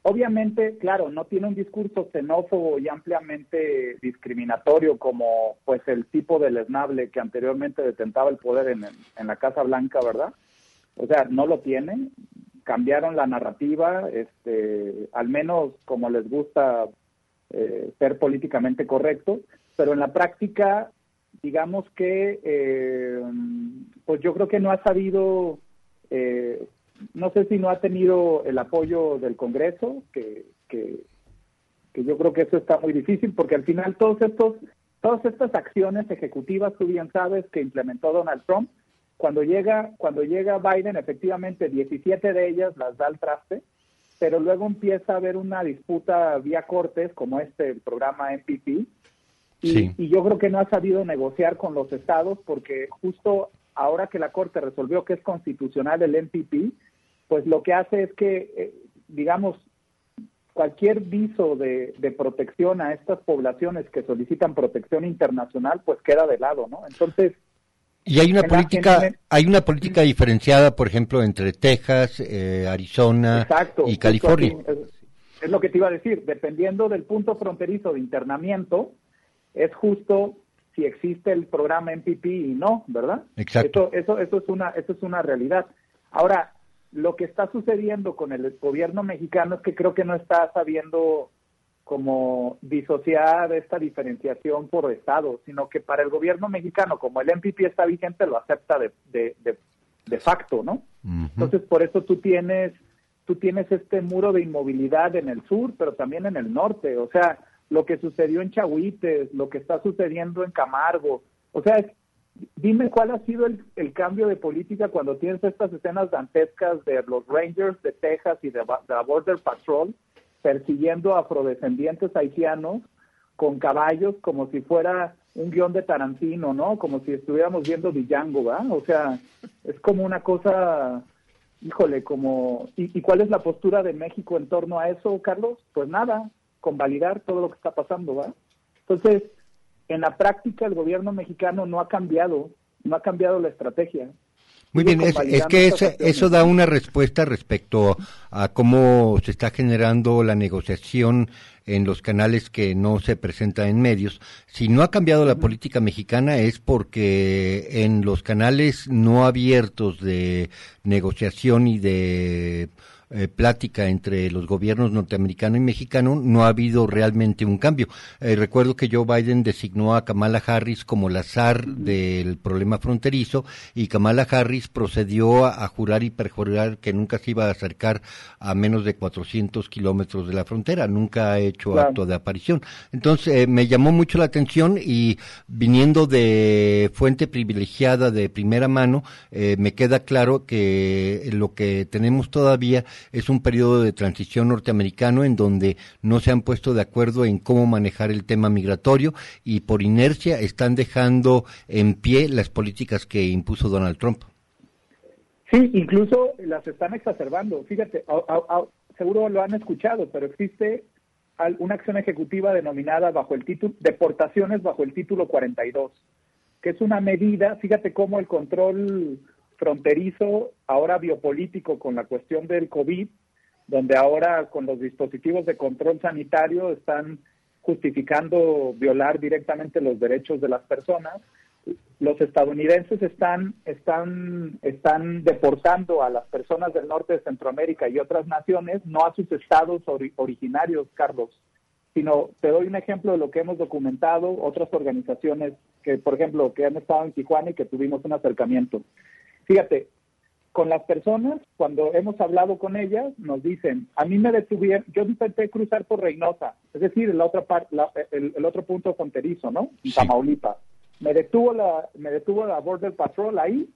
obviamente, claro, no tiene un discurso xenófobo y ampliamente discriminatorio como pues el tipo del esnable que anteriormente detentaba el poder en, en la Casa Blanca, ¿verdad? O sea, no lo tiene. Cambiaron la narrativa, este, al menos como les gusta eh, ser políticamente correcto, pero en la práctica, digamos que, eh, pues yo creo que no ha sabido, eh, no sé si no ha tenido el apoyo del Congreso, que, que, que yo creo que eso está muy difícil, porque al final todos estos, todas estas acciones ejecutivas, tú bien sabes, que implementó Donald Trump, cuando llega, cuando llega Biden, efectivamente 17 de ellas las da al traste, pero luego empieza a haber una disputa vía cortes, como este, el programa MPP, y, y, yo creo que no ha sabido negociar con los estados porque justo ahora que la Corte resolvió que es constitucional el MPP, pues lo que hace es que, eh, digamos, cualquier viso de, de, protección a estas poblaciones que solicitan protección internacional, pues queda de lado, ¿no? Entonces, y hay una política, hay una política diferenciada, por ejemplo, entre Texas, eh, Arizona y California. Es, es, lo que te iba a decir. Dependiendo del punto fronterizo de internamiento, es justo si existe el programa MPP y no, ¿verdad? Exacto. Eso, eso, eso es una, eso es una realidad. Ahora, lo que está sucediendo con el gobierno mexicano es que creo que no está sabiendo como disociar esta diferenciación por estado, sino que para el gobierno mexicano, como el MPP está vigente, lo acepta de, de, de, facto, ¿no? Entonces, por eso tú tienes, tú tienes este muro de inmovilidad en el sur, pero también en el norte, o sea, lo que sucedió en Chahuites, lo que está sucediendo en Camargo, o sea, dime cuál ha sido el, el, cambio de política cuando tienes estas escenas dantescas de los Rangers de Texas y de, de la Border Patrol, persiguiendo afrodescendientes haitianos con caballos como si fuera un guion de Tarantino, ¿no? Como si estuviéramos viendo Django, ¿va? O sea, es como una cosa, híjole, como... ¿Y, ¿Y cuál es la postura de México en torno a eso, Carlos? Pues nada, convalidar todo lo que está pasando, ¿va? Entonces, en la práctica el gobierno mexicano no ha cambiado, no ha cambiado la estrategia. Muy bien, es, es que eso, eso, da una respuesta respecto a cómo se está generando la negociación en los canales que no se presenta en medios. Si no ha cambiado la política mexicana es porque en los canales no abiertos de negociación y de eh, plática entre los gobiernos norteamericano y mexicano, no ha habido realmente un cambio. Eh, recuerdo que Joe Biden designó a Kamala Harris como la zar del problema fronterizo y Kamala Harris procedió a, jurar y perjurar que nunca se iba a acercar a menos de 400 kilómetros de la frontera, nunca ha hecho acto de aparición. Entonces eh, me llamó mucho la atención y viniendo de fuente privilegiada de primera mano, me queda claro que lo que tenemos todavía es un periodo de transición norteamericano en donde no se han puesto de acuerdo en cómo manejar el tema migratorio y por inercia están dejando en pie las políticas que impuso Donald Trump. Sí, incluso las están exacerbando. Fíjate, seguro lo han escuchado, pero existe una acción ejecutiva denominada bajo el título deportaciones bajo el título 42, que es una medida, fíjate cómo el control fronterizo, ahora biopolítico con la cuestión del COVID, donde ahora con los dispositivos de control sanitario están justificando violar directamente los derechos de las personas. Los estadounidenses están, están, están deportando a las personas del norte de Centroamérica y otras naciones, no a sus estados originarios, Carlos, sino te doy un ejemplo de lo que hemos documentado, otras organizaciones que, por ejemplo, que han estado en Tijuana y que tuvimos un acercamiento. Fíjate, con las personas, cuando hemos hablado con ellas, nos dicen, a mí me detuvieron, yo intenté cruzar por Reynosa, es decir, la otra parte, el, otro punto fronterizo, ¿no? En Tamaulipas. Me detuvo la, me detuvo la Border Patrol ahí,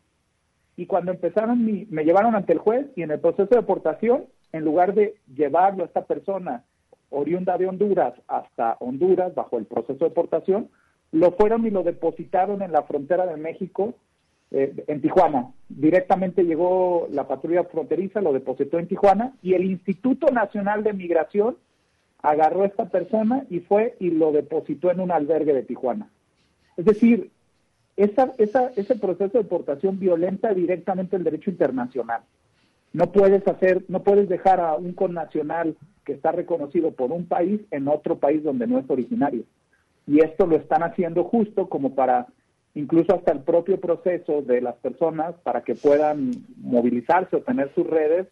y cuando empezaron, mi, me llevaron ante el juez, y en el proceso de deportación, en lugar de llevarlo a esta persona oriunda de Honduras hasta Honduras, bajo el proceso de deportación, lo fueron y lo depositaron en la frontera de México eh, en Tijuana. Directamente llegó la patrulla fronteriza, lo depositó en Tijuana y el Instituto Nacional de Migración agarró a esta persona y fue y lo depositó en un albergue de Tijuana. Es decir, esa, esa, ese proceso de deportación violenta directamente el derecho internacional. No puedes hacer, no puedes dejar a un connacional que está reconocido por un país en otro país donde no es originario. Y esto lo están haciendo justo como para incluso hasta el propio proceso de las personas para que puedan movilizarse o tener sus redes,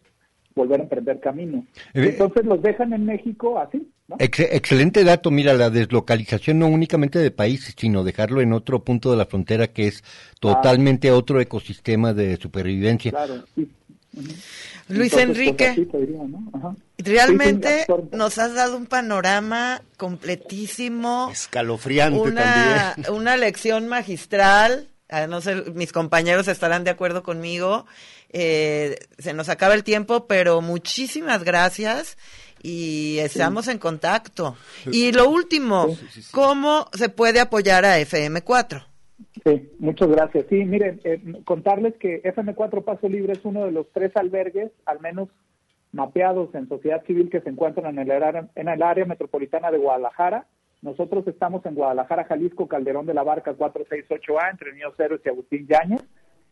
volver a emprender camino. Eh, Entonces los dejan en México así. excelente dato, mira, la deslocalización no únicamente de países, sino dejarlo en otro punto de la frontera que es totalmente otro ecosistema de supervivencia. Claro, Luis pues, Enrique, realmente nos has dado un panorama completísimo. Escalofriante una, Una lección magistral. Ah, no sé, mis compañeros estarán de acuerdo conmigo. Eh, se nos acaba el tiempo, pero muchísimas gracias y estamos en contacto. Y lo último, ¿cómo se puede apoyar a FM4? Sí, muchas gracias. Sí, miren, eh, contarles que FM4 Paso Libre es uno de los tres albergues, al menos mapeados en sociedad civil, que se encuentran en el área, en el área metropolitana de Guadalajara. Nosotros estamos en Guadalajara, Jalisco, Calderón de la Barca 468A, entre Niños Héroes y Agustín Yáñez.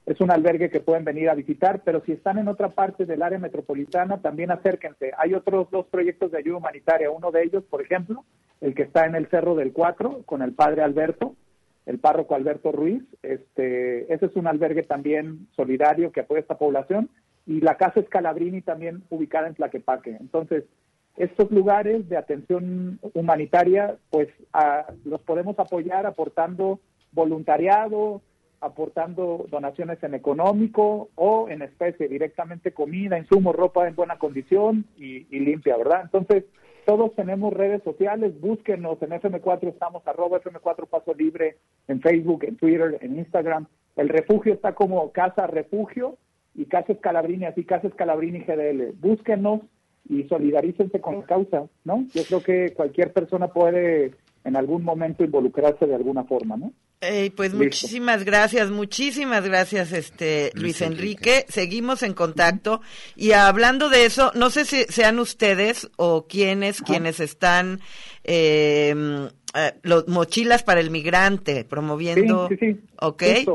Es un albergue que pueden venir a visitar, pero si están en otra parte del área metropolitana, también acérquense. Hay otros dos proyectos de ayuda humanitaria. Uno de ellos, por ejemplo, el que está en el Cerro del Cuatro, con el padre Alberto, el párroco Alberto Ruiz. Este, ese es un albergue también solidario que apoya a esta población. Y la Casa Escalabrini también ubicada en Tlaquepaque. Entonces, estos lugares de atención humanitaria, pues los podemos apoyar aportando voluntariado, aportando donaciones en económico o en especie, directamente comida, insumos, ropa en buena condición y limpia, ¿verdad? Entonces, todos tenemos redes sociales, búsquenos en FM4, estamos arroba FM4 Paso Libre en Facebook, en Twitter, en Instagram. El refugio está como Casa Refugio y Casa Escalabrini, así Casa Escalabrini GDL. Búsquenos y solidarícense con la causa, ¿no? Yo creo que cualquier persona puede en algún momento involucrarse de alguna forma, ¿no? Pues muchísimas gracias, muchísimas gracias, este Luis, Enrique. Seguimos en contacto y hablando de eso, no sé si sean ustedes o quienes quienes están eh, eh, los mochilas para el migrante promoviendo. Sí, sí, sí. Okay.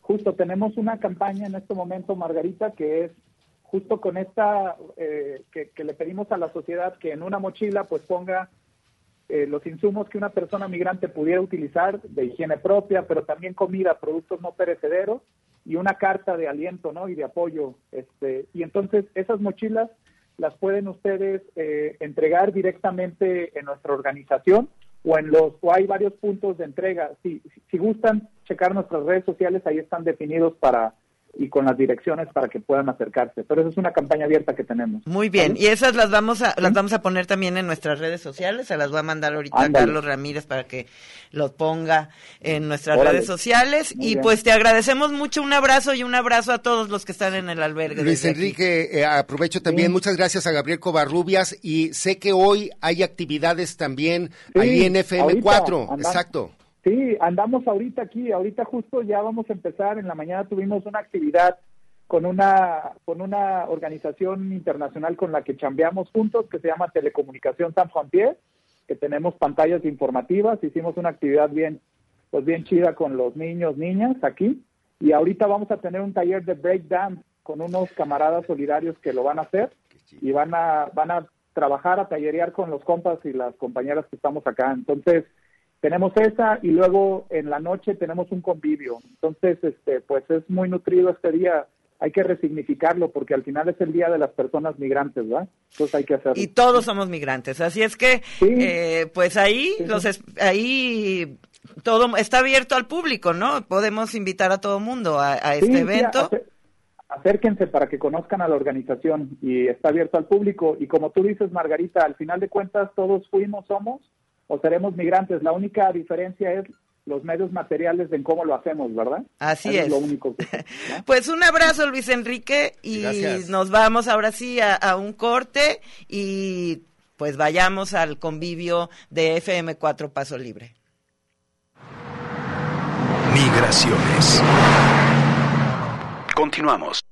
Justo, tenemos una campaña en este momento, Margarita, que es justo con esta eh, que, que le pedimos a la sociedad que en una mochila pues ponga eh, los insumos que una persona migrante pudiera utilizar de higiene propia, pero también comida, productos no perecederos y una carta de aliento ¿no? y de apoyo. Este, y entonces esas mochilas las pueden ustedes eh, entregar directamente en nuestra organización o en los o hay varios puntos de entrega. Si, si gustan checar nuestras redes sociales, ahí están definidos para y con las direcciones para que puedan acercarse. Pero esa es una campaña abierta que tenemos. Muy bien, y esas las vamos a las vamos a poner también en nuestras redes sociales, se las voy a mandar ahorita a Carlos Ramírez para que los ponga en nuestras redes sociales y pues te agradecemos mucho, un abrazo y un abrazo a todos los que están en el albergue. Luis Enrique, eh, aprovecho también, muchas gracias a Gabriel Covarrubias y sé que hoy hay actividades también ahí en FM4, exacto. Sí, andamos ahorita aquí, ahorita justo ya vamos a empezar, en la mañana tuvimos una actividad con una, con una organización internacional con la que chambeamos juntos que se llama Telecomunicación San Frontier, que tenemos pantallas informativas, hicimos una actividad bien, pues bien chida con los niños, niñas aquí, y ahorita vamos a tener un taller de breakdance con unos camaradas solidarios que lo van a hacer y van a, van a trabajar, a tallerear con los compas y las compañeras que estamos acá. Entonces, tenemos esa y luego en la noche tenemos un convivio. Entonces, este, pues es muy nutrido este día. Hay que resignificarlo porque al final es el día de las personas migrantes, ¿verdad? Entonces hay que hacerlo. Y todos somos migrantes, así es que, eh, pues ahí, los ahí todo está abierto al público, ¿no? Podemos invitar a todo mundo a, este evento. acérquense para que conozcan a la organización y está abierto al público. Y como tú dices, Margarita, al final de cuentas todos fuimos, somos o seremos migrantes. La única diferencia es los medios materiales de cómo lo hacemos, ¿verdad? Así es. lo único Pues un abrazo, Luis Enrique, y nos vamos ahora sí a, un corte y pues vayamos al convivio de FM4 Paso Libre. Migraciones. Continuamos.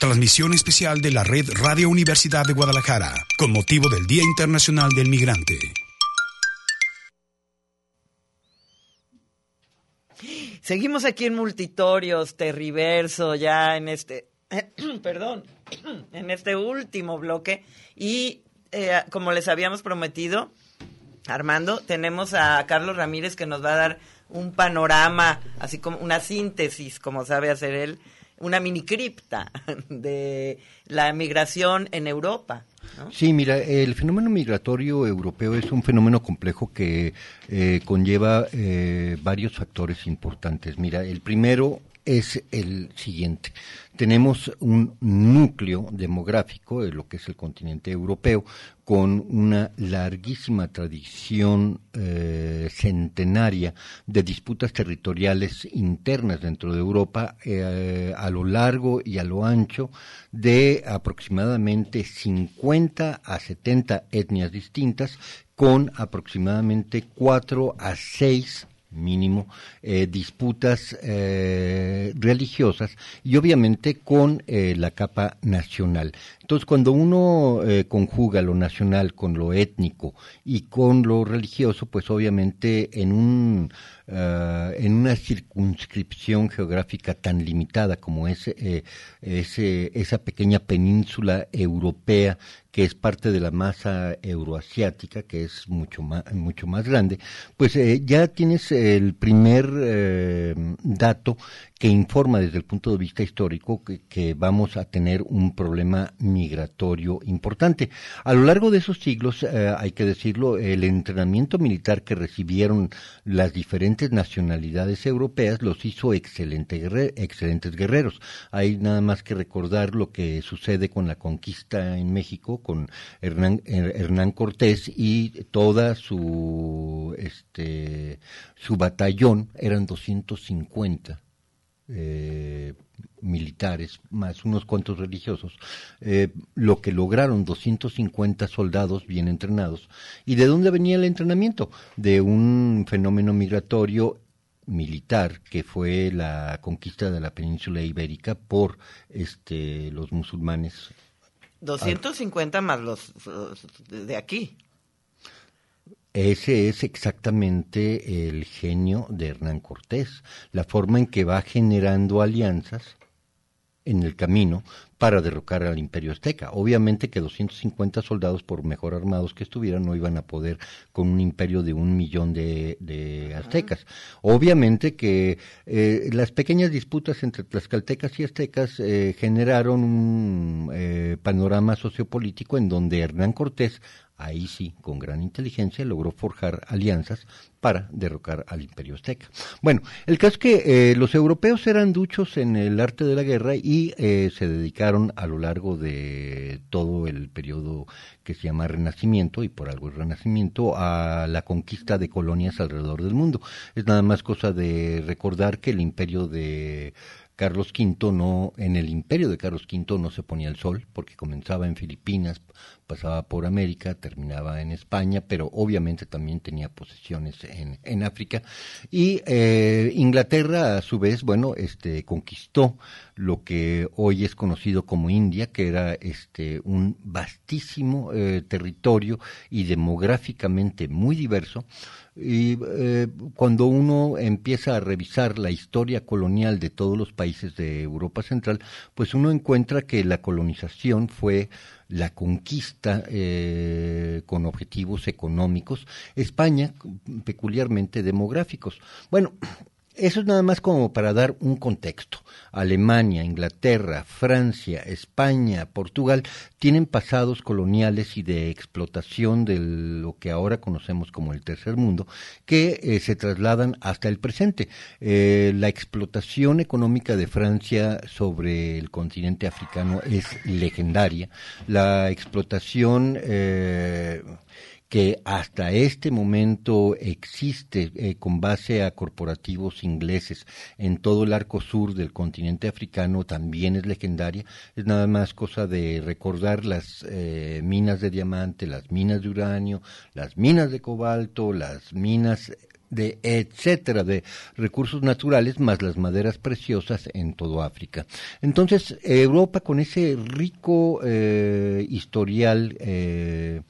Transmisión especial de la Red Radio Universidad de Guadalajara, con motivo del Día Internacional del Migrante. Seguimos aquí en Multitorios, Terriverso, ya en este, perdón, en este último bloque. Y eh, como les habíamos prometido, Armando, tenemos a Carlos Ramírez que nos va a dar un panorama, así como una síntesis, como sabe hacer él, una mini cripta de la migración en Europa. Sí, mira, el fenómeno migratorio europeo es un fenómeno complejo que eh, conlleva eh, varios factores importantes. Mira, el primero es el siguiente. Tenemos un núcleo demográfico de lo que es el continente europeo con una larguísima tradición eh, centenaria de disputas territoriales internas dentro de Europa eh, a lo largo y a lo ancho de aproximadamente 50 a 70 etnias distintas con aproximadamente 4 a 6 mínimo, eh, disputas religiosas y obviamente con la capa nacional. Entonces, cuando uno conjuga lo nacional con lo étnico y con lo religioso, pues obviamente en un en una circunscripción geográfica tan limitada como es ese, esa pequeña península europea que es parte de la masa euroasiática, que es mucho más, mucho más grande, pues eh, ya tienes el primer eh, dato que informa desde el punto de vista histórico que, vamos a tener un problema migratorio importante. A lo largo de esos siglos, eh, hay que decirlo, el entrenamiento militar que recibieron las diferentes nacionalidades europeas los hizo excelente excelentes guerreros. Hay nada más que recordar lo que sucede con la conquista en México, con Hernán, Hernán Cortés y toda su, este, su batallón, eran 250 eh, militares, más unos cuantos religiosos, eh, lo que lograron 250 soldados bien entrenados. ¿Y de dónde venía el entrenamiento? De un fenómeno migratorio militar que fue la conquista de la península ibérica por este los musulmanes 250 más los de aquí ese es exactamente el genio de Hernán Cortés, la forma en que va generando alianzas en el camino para derrocar al imperio azteca. Obviamente que 250 soldados, por mejor armados que estuvieran, no iban a poder con un imperio de un millón de, aztecas. Obviamente que eh, las pequeñas disputas entre tlaxcaltecas y aztecas eh, generaron un eh, panorama sociopolítico en donde Hernán Cortés ahí sí, con gran inteligencia, logró forjar alianzas para derrocar al imperio azteca. Bueno, el caso es que eh, los europeos eran duchos en el arte de la guerra y eh, se dedicaron a lo largo de todo el periodo que se llama Renacimiento, y por algo el Renacimiento, a la conquista de colonias alrededor del mundo. Es nada más cosa de recordar que el imperio de Carlos V no, en el imperio de Carlos V no se ponía el sol, porque comenzaba en Filipinas, pasaba por América, terminaba en España, pero obviamente también tenía posesiones en, en África. Y eh, Inglaterra, a su vez, bueno, este, conquistó lo que hoy es conocido como India, que era este, un vastísimo eh, territorio y demográficamente muy diverso. Y eh, cuando uno empieza a revisar la historia colonial de todos los países de Europa Central, pues uno encuentra que la colonización fue la conquista eh, con objetivos económicos, España peculiarmente demográficos. Bueno, eso es nada más como para dar un contexto. Alemania, Inglaterra, Francia, España, Portugal tienen pasados coloniales y de explotación de lo que ahora conocemos como el tercer mundo, que eh, se trasladan hasta el presente. Eh, la explotación económica de Francia sobre el continente africano es legendaria. La explotación eh, que hasta este momento existe eh, con base a corporativos ingleses en todo el arco sur del continente africano también es legendaria. Es nada más cosa de recordar las eh, minas de diamante, las minas de uranio, las minas de cobalto, las minas de etcétera de recursos naturales más las maderas preciosas en todo África. Entonces Europa con ese rico eh, historial eh,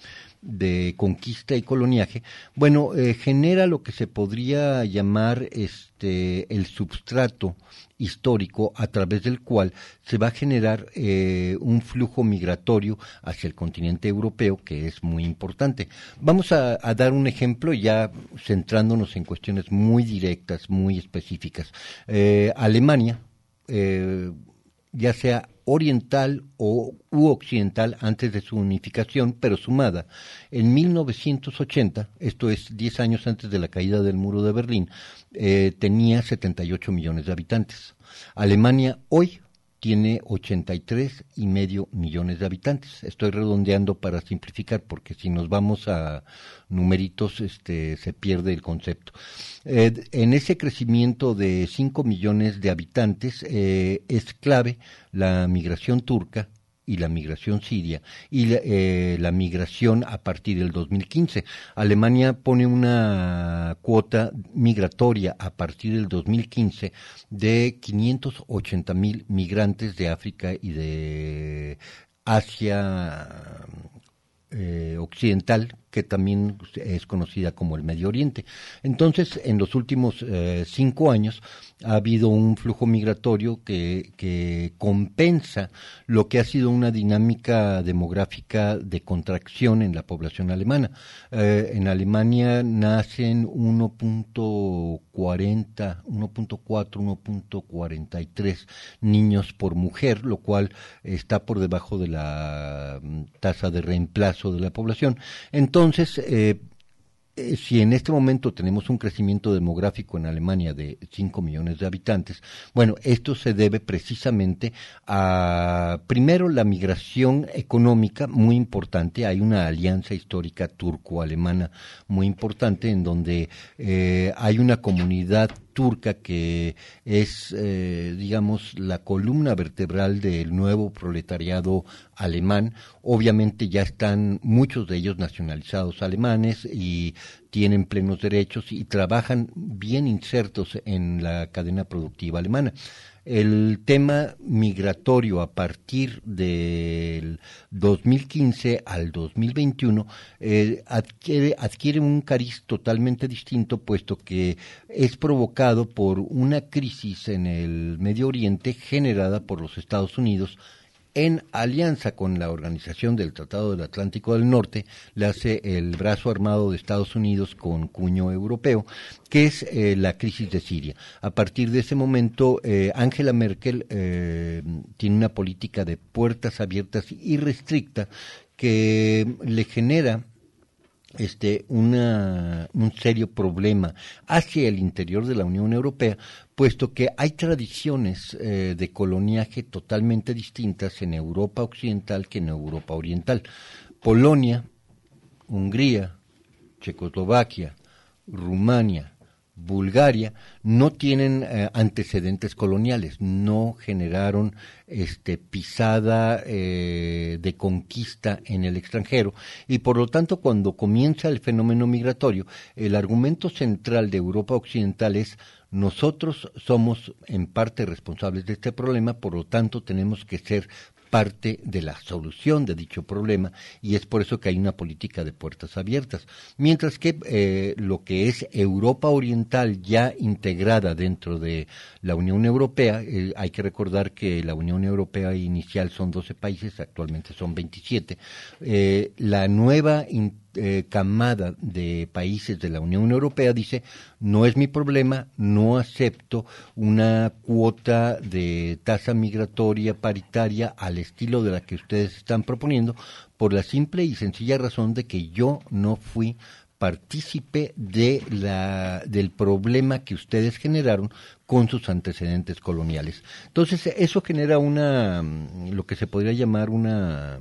de conquista y coloniaje, bueno, eh, genera lo que se podría llamar este el substrato histórico a través del cual se va a generar eh, un flujo migratorio hacia el continente europeo que es muy importante. Vamos a, dar un ejemplo ya centrándonos en cuestiones muy directas, muy específicas. Eh, Alemania, ya sea oriental o u occidental antes de su unificación, pero sumada. En 1980, esto es 10 años antes de la caída del muro de Berlín, eh, tenía 78 millones de habitantes. Alemania hoy tiene 83 y medio millones de habitantes. Estoy redondeando para simplificar porque si nos vamos a numeritos este, se pierde el concepto. Eh, en ese crecimiento de 5 millones de habitantes eh, es clave la migración turca y la migración siria y eh, la migración a partir del 2015. Alemania pone una cuota migratoria a partir del 2015 de 580 mil migrantes de África y de Asia eh, occidental que también es conocida como el Medio Oriente. Entonces, en los últimos eh, cinco años ha habido un flujo migratorio que, compensa lo que ha sido una dinámica demográfica de contracción en la población alemana. Eh, en Alemania nacen 1.40, 1.4, 1.43 niños por mujer, lo cual está por debajo de la mm, tasa de reemplazo de la población. Entonces, entonces, eh, eh, si en este momento tenemos un crecimiento demográfico en Alemania de 5 millones de habitantes, bueno, esto se debe precisamente a, primero, la migración económica muy importante. Hay una alianza histórica turco-alemana muy importante en donde eh, hay una comunidad turca que es, eh, digamos, la columna vertebral del nuevo proletariado alemán. Obviamente ya están muchos de ellos nacionalizados alemanes y tienen plenos derechos y trabajan bien insertos en la cadena productiva alemana el tema migratorio a partir del 2015 al 2021 eh, adquiere, adquiere un cariz totalmente distinto, puesto que es provocado por una crisis en el Medio Oriente generada por los Estados Unidos en alianza con la Organización del Tratado del Atlántico del Norte, le hace el brazo armado de Estados Unidos con cuño europeo, que es eh, la crisis de Siria. A partir de ese momento, eh, Angela Merkel eh, tiene una política de puertas abiertas y restricta que le genera este, una, un serio problema hacia el interior de la Unión Europea, puesto que hay tradiciones eh, de coloniaje totalmente distintas en Europa Occidental que en Europa Oriental. Polonia, Hungría, Checoslovaquia, Rumania, Bulgaria, no tienen eh, antecedentes coloniales, no generaron este, pisada eh, de conquista en el extranjero. Y por lo tanto cuando comienza el fenómeno migratorio, el argumento central de Europa Occidental es nosotros somos en parte responsables de este problema, por lo tanto tenemos que ser parte de la solución de dicho problema y es por eso que hay una política de puertas abiertas. Mientras que eh, lo que es Europa Oriental ya integrada dentro de la Unión Europea, eh, hay que recordar que la Unión Europea inicial son 12 países, actualmente son 27, eh, la nueva eh, camada de países de la Unión Europea dice, no es mi problema, no acepto una cuota de tasa migratoria paritaria al estilo de la que ustedes están proponiendo, por la simple y sencilla razón de que yo no fui partícipe de la, del problema que ustedes generaron con sus antecedentes coloniales. Entonces, eso genera una, lo que se podría llamar una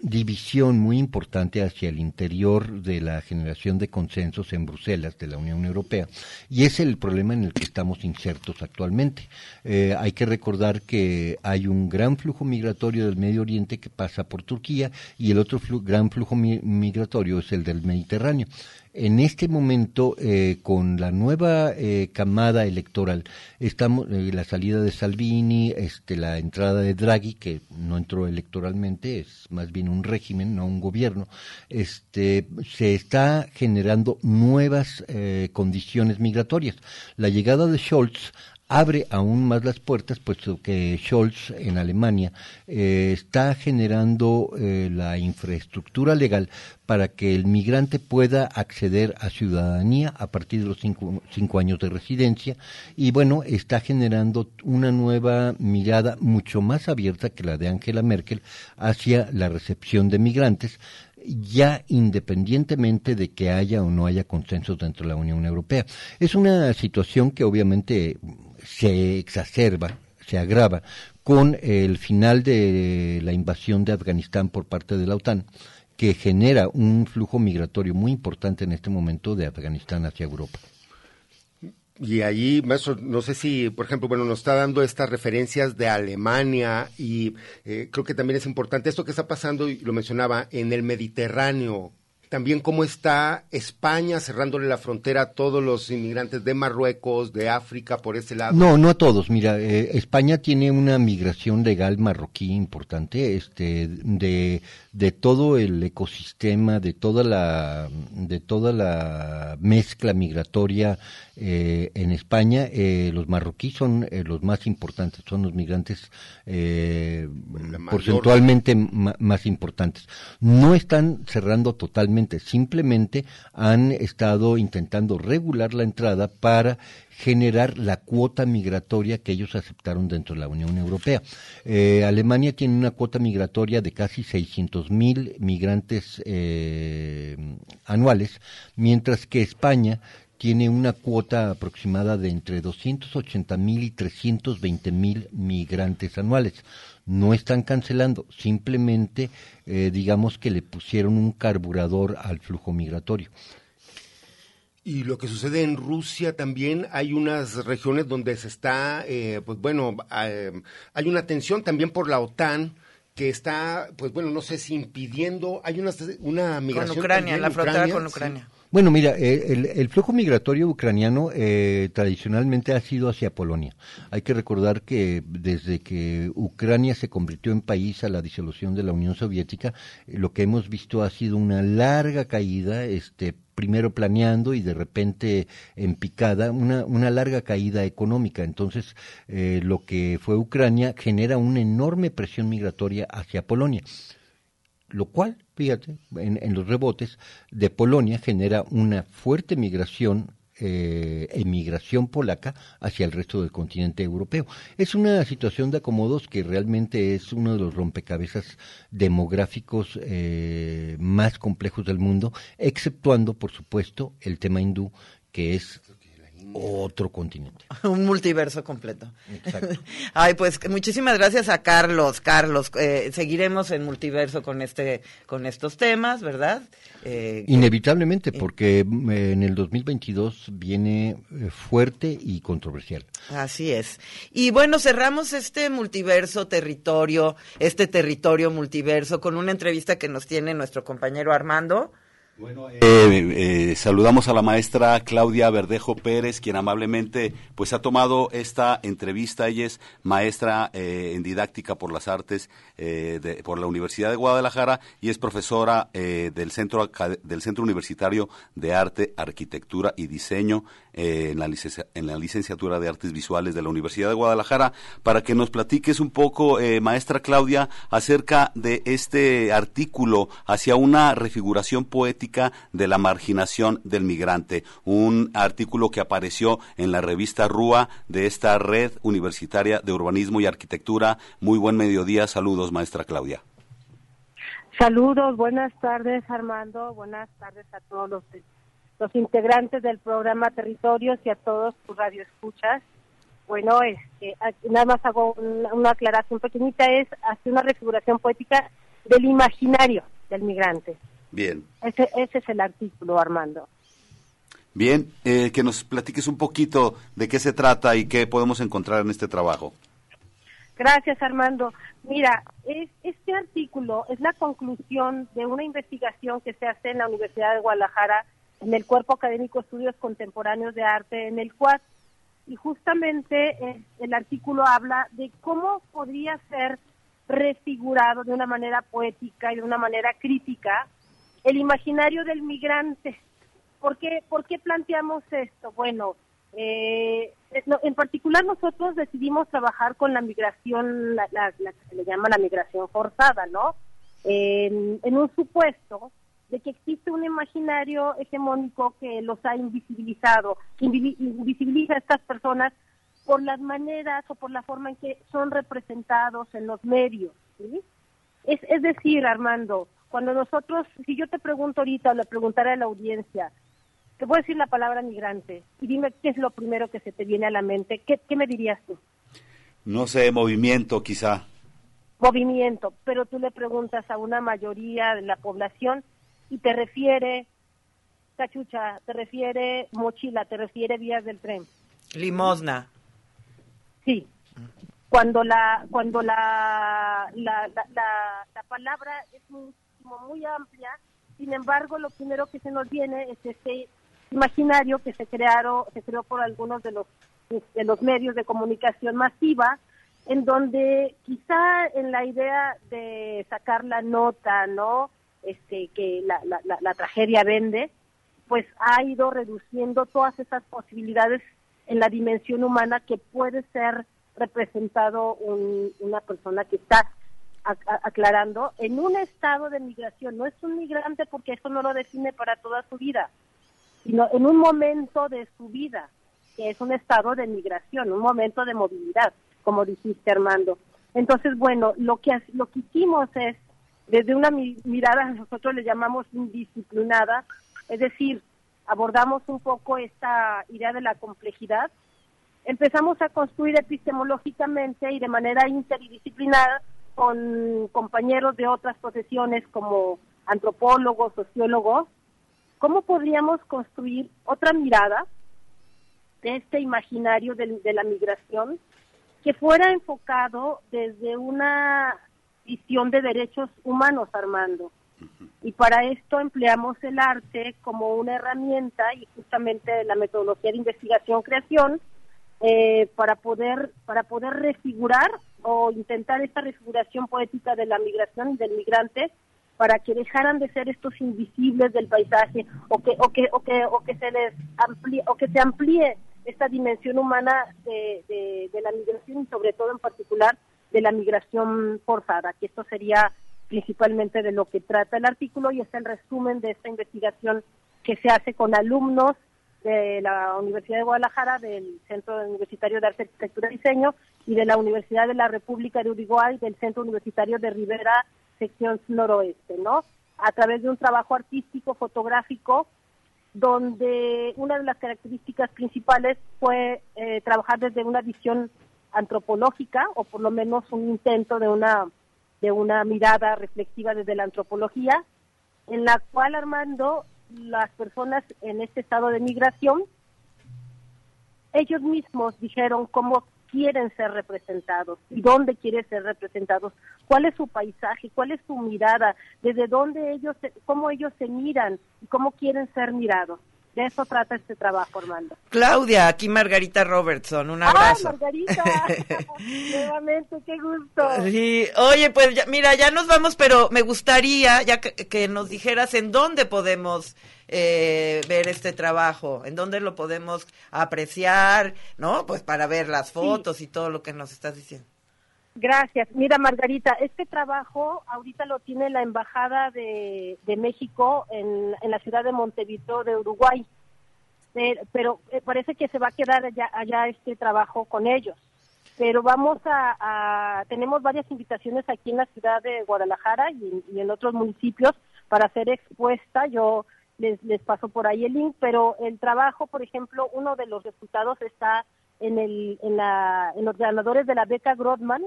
división muy importante hacia el interior de la generación de consensos en Bruselas de la Unión Europea y es el problema en el que estamos insertos actualmente. Eh, hay que recordar que hay un gran flujo migratorio del Medio Oriente que pasa por Turquía y el otro gran flujo migratorio es el del Mediterráneo en este momento, eh, con la nueva eh, camada electoral, estamos eh, la salida de Salvini, este, la entrada de Draghi, que no entró electoralmente, es más bien un régimen, no un gobierno, este, se está generando nuevas condiciones migratorias. La llegada de Scholz abre aún más las puertas, puesto que Scholz en Alemania eh, está generando eh, la infraestructura legal para que el migrante pueda acceder a ciudadanía a partir de los cinco, cinco, años de residencia y bueno, está generando una nueva mirada mucho más abierta que la de Angela Merkel hacia la recepción de migrantes ya independientemente de que haya o no haya consensos dentro de la Unión Europea. Es una situación que obviamente se exacerba, se agrava con el final de la invasión de Afganistán por parte de la OTAN, que genera un flujo migratorio muy importante en este momento de Afganistán hacia Europa. Y allí, maestro, no sé si, por ejemplo, bueno, nos está dando estas referencias de Alemania y eh, creo que también es importante esto que está pasando, y lo mencionaba, en el Mediterráneo, también cómo está España cerrándole la frontera a todos los inmigrantes de Marruecos, de África, por ese lado. No, no a todos. Mira, eh, España tiene una migración legal marroquí importante, este, de, de todo el ecosistema, de toda la, de toda la mezcla migratoria eh, en España. Eh, los marroquíes son los más importantes, son los migrantes porcentualmente más importantes. No están cerrando totalmente simplemente han estado intentando regular la entrada para generar la cuota migratoria que ellos aceptaron dentro de la Unión Europea. Eh, Alemania tiene una cuota migratoria de casi 600 mil migrantes eh, anuales, mientras que España tiene una cuota aproximada de entre 280 mil y 320 mil migrantes anuales no están cancelando, simplemente eh, digamos que le pusieron un carburador al flujo migratorio. Y lo que sucede en Rusia también, hay unas regiones donde se está, eh, pues bueno, eh, hay una tensión también por la OTAN que está, pues bueno, no sé si impidiendo, hay una, una migración. Con Ucrania, la frontera con Ucrania. Bueno, mira, eh, el, flujo migratorio ucraniano eh, tradicionalmente ha sido hacia Polonia. Hay que recordar que desde que Ucrania se convirtió en país a la disolución de la Unión Soviética, eh, lo que hemos visto ha sido una larga caída, este, primero planeando y de repente en picada, una, una larga caída económica. Entonces, lo que fue Ucrania genera una enorme presión migratoria hacia Polonia lo cual, fíjate, en, los rebotes de Polonia genera una fuerte migración eh, emigración polaca hacia el resto del continente europeo. Es una situación de acomodos que realmente es uno de los rompecabezas demográficos eh, más complejos del mundo, exceptuando, por supuesto, el tema hindú, que es otro continente. Un multiverso completo. Exacto. Ay, pues muchísimas gracias a Carlos. Carlos, eh, seguiremos en multiverso con este, con estos temas, ¿verdad? Eh, Inevitablemente, porque mm, en el 2022 viene eh, fuerte y controversial. Así es. Y bueno, cerramos este multiverso territorio, este territorio multiverso, con una entrevista que nos tiene nuestro compañero Armando. Bueno, eh, eh, saludamos a la maestra Claudia Verdejo Pérez, quien amablemente pues ha tomado esta entrevista. Ella es maestra eh, en didáctica por las artes de, por la Universidad de Guadalajara y es profesora del centro del Centro Universitario de Arte, Arquitectura y Diseño en, la en la licenciatura de Artes Visuales de la Universidad de Guadalajara. Para que nos platiques un poco, maestra Claudia, acerca de este artículo hacia una refiguración poética de la marginación del migrante, un artículo que apareció en la revista RUA de esta red universitaria de urbanismo y arquitectura. Muy buen mediodía, saludos maestra Claudia. Saludos, buenas tardes Armando, buenas tardes a todos los, los integrantes del programa Territorios y a todos tus radioescuchas. Bueno, este, nada más hago una, una aclaración pequeñita, es hacer una refiguración poética del imaginario del migrante. Bien. Ese, ese es el artículo, Armando. Bien, eh, que nos platiques un poquito de qué se trata y qué podemos encontrar en este trabajo. Gracias, Armando. Mira, es, este artículo es la conclusión de una investigación que se hace en la Universidad de Guadalajara, en el Cuerpo Académico Estudios Contemporáneos de Arte, en el cual, y justamente eh, el artículo habla de cómo podría ser refigurado de una manera poética y de una manera crítica el imaginario del migrante. ¿Por qué, por qué planteamos esto? Bueno, eh, en particular nosotros decidimos trabajar con la migración, la, que se le llama la migración forzada, ¿no? En, un supuesto de que existe un imaginario hegemónico que los ha invisibilizado, invisibiliza a estas personas por las maneras o por la forma en que son representados en los medios. Es, es decir, Armando, cuando nosotros, si yo te pregunto ahorita o le preguntara a la audiencia, te voy a decir la palabra migrante y dime qué es lo primero que se te viene a la mente, ¿qué, me dirías tú? No sé, movimiento quizá. Movimiento, pero tú le preguntas a una mayoría de la población y te refiere cachucha, te refiere mochila, te refiere vías del tren. Limosna. Sí, cuando la cuando la la, la, la palabra es muy muy amplia. Sin embargo, lo primero que se nos viene es este imaginario que se crearon, se creó por algunos de los de los medios de comunicación masiva, en donde quizá en la idea de sacar la nota, ¿no? Este que la, la, la, tragedia vende, pues ha ido reduciendo todas esas posibilidades en la dimensión humana que puede ser representado una persona que está aclarando, en un estado de migración. No es un migrante porque eso no lo define para toda su vida, sino en un momento de su vida, que es un estado de migración, un momento de movilidad, como dijiste Armando. Entonces, bueno, lo que, lo que hicimos es, desde una mirada, nosotros le llamamos indisciplinada, es decir, abordamos un poco esta idea de la complejidad, empezamos a construir epistemológicamente y de manera interdisciplinada con compañeros de otras profesiones como antropólogos, sociólogos, ¿cómo podríamos construir otra mirada de este imaginario de, la migración que fuera enfocado desde una visión de derechos humanos, Armando? Y para esto empleamos el arte como una herramienta y justamente la metodología de investigación-creación eh, para poder para poder refigurar o intentar esta refiguración poética de la migración y del migrante para que dejaran de ser estos invisibles del paisaje o que o que o que o que se les amplíe o que se amplíe esta dimensión humana de, de, la migración y sobre todo en particular de la migración forzada que esto sería principalmente de lo que trata el artículo y es el resumen de esta investigación que se hace con alumnos de la Universidad de Guadalajara, del Centro Universitario de Arte, Arquitectura y Diseño y de la Universidad de la República de Uruguay, del Centro Universitario de Rivera, sección noroeste, ¿no? A través de un trabajo artístico, fotográfico, donde una de las características principales fue eh, trabajar desde una visión antropológica o por lo menos un intento de una de una mirada reflexiva desde la antropología en la cual Armando las personas en este estado de migración ellos mismos dijeron cómo quieren ser representados y dónde quieren ser representados, cuál es su paisaje, cuál es su mirada, desde dónde ellos, cómo ellos se miran y cómo quieren ser mirados. De eso trata este trabajo, Armando. Claudia, aquí Margarita Robertson, un abrazo. ¡Ah, Margarita! Nuevamente, qué gusto. Sí, oye, pues mira, ya nos vamos, pero me gustaría ya que, nos dijeras en dónde podemos eh, ver este trabajo, en dónde lo podemos apreciar, ¿no? Pues para ver las fotos y todo lo que nos estás diciendo. Gracias. Mira, Margarita, este trabajo ahorita lo tiene la Embajada de, México en, la ciudad de Montevideo de Uruguay, pero, eh, parece que se va a quedar allá, este trabajo con ellos. Pero vamos a, tenemos varias invitaciones aquí en la ciudad de Guadalajara y, en otros municipios para hacer expuesta. Yo les, les paso por ahí el link, pero el trabajo, por ejemplo, uno de los resultados está en, el, en, la, en los ganadores de la beca Grodman,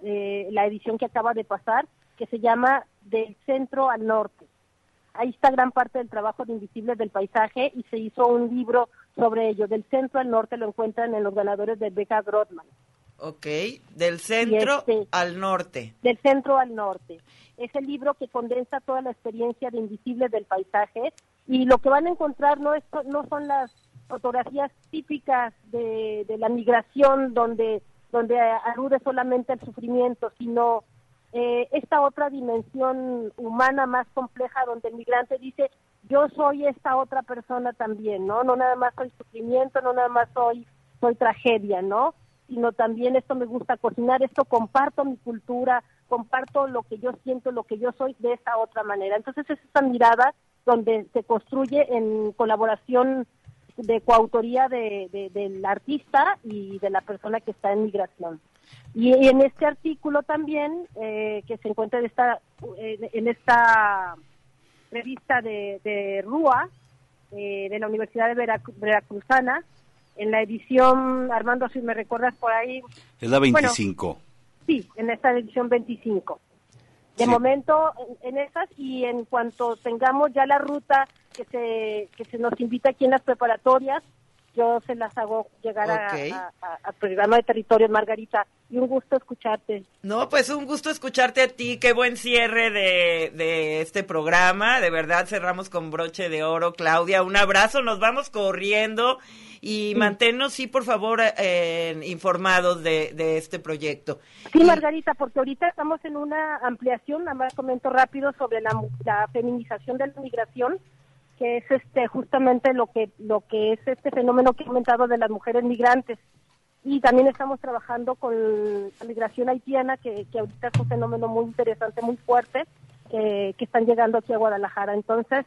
eh, la edición que acaba de pasar, que se llama Del Centro al Norte. Ahí está gran parte del trabajo de Invisibles del Paisaje y se hizo un libro sobre ello. Del centro al norte lo encuentran en los ganadores de beca Grodman. Ok, del centro este, al norte. Del centro al norte. Es el libro que condensa toda la experiencia de Invisibles del Paisaje y lo que van a encontrar no, es, no son las fotografías típicas de, de la migración donde donde alude solamente al sufrimiento, sino eh, esta otra dimensión humana más compleja donde el migrante dice, yo soy esta otra persona también, ¿no? No nada más soy sufrimiento, no nada más soy, soy tragedia, ¿no? Sino también esto me gusta cocinar, esto comparto mi cultura, comparto lo que yo siento, lo que yo soy de esta otra manera. Entonces es esta mirada donde se construye en colaboración de coautoría de, del artista y de la persona que está en migración. Y, en este artículo también, eh, que se encuentra en esta, en esta revista de, de RUA, eh, de la Universidad de Veracruzana, en la edición, Armando, si me recuerdas por ahí. Es la 25. sí, en esta edición 25. De momento en, esas y en cuanto tengamos ya la ruta que se, que se nos invita aquí en las preparatorias, yo se las hago llegar al programa de territorios, Margarita. Y un gusto escucharte. No, pues un gusto escucharte a ti. Qué buen cierre de, de este programa. De verdad cerramos con broche de oro, Claudia. Un abrazo, nos vamos corriendo y manténnos, sí, por favor, eh, informados de, de, este proyecto. Sí, Margarita, porque ahorita estamos en una ampliación, nada más comento rápido sobre la, la feminización de la migración, que es este justamente lo que lo que es este fenómeno que ha aumentado de las mujeres migrantes. Y también estamos trabajando con la migración haitiana, que, que ahorita es un fenómeno muy interesante, muy fuerte, que, están llegando aquí a Guadalajara. Entonces,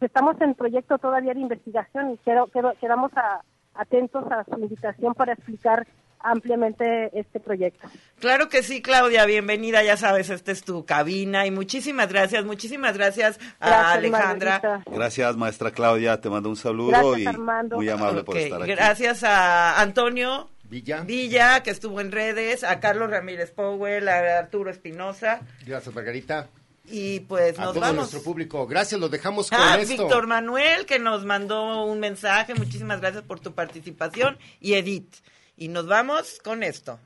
estamos en proyecto todavía de investigación y quedo, quedamos a, atentos a su invitación para explicar ampliamente este proyecto. Claro que sí, Claudia, bienvenida, ya sabes, esta es tu cabina y muchísimas gracias, muchísimas gracias a Alejandra. Gracias, maestra Claudia, te mando un saludo y muy amable por estar aquí. Gracias a Antonio Villa. Villa, que estuvo en redes, a Carlos Ramírez Powell, a Arturo Espinosa. Gracias, Margarita. Y pues nos a todo nuestro público. Gracias, los dejamos con ah, esto. Víctor Manuel, que nos mandó un mensaje. Muchísimas gracias por tu participación. Y Edith. Y nos vamos con esto.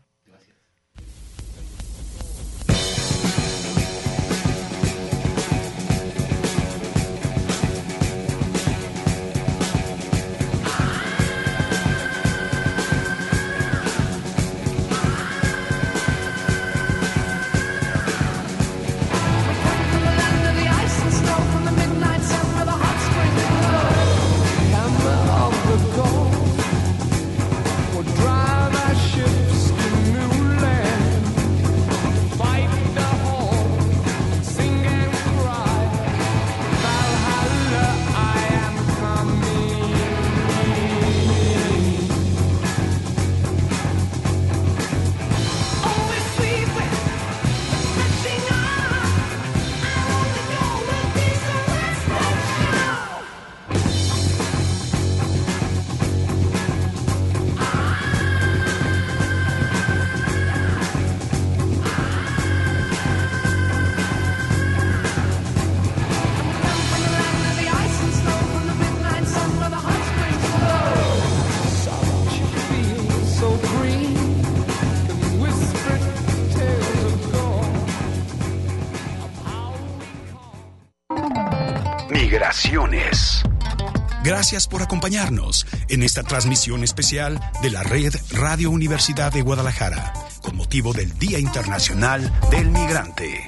Acompañarnos en esta transmisión especial de la red Radio Universidad de Guadalajara con motivo del Día Internacional del Migrante.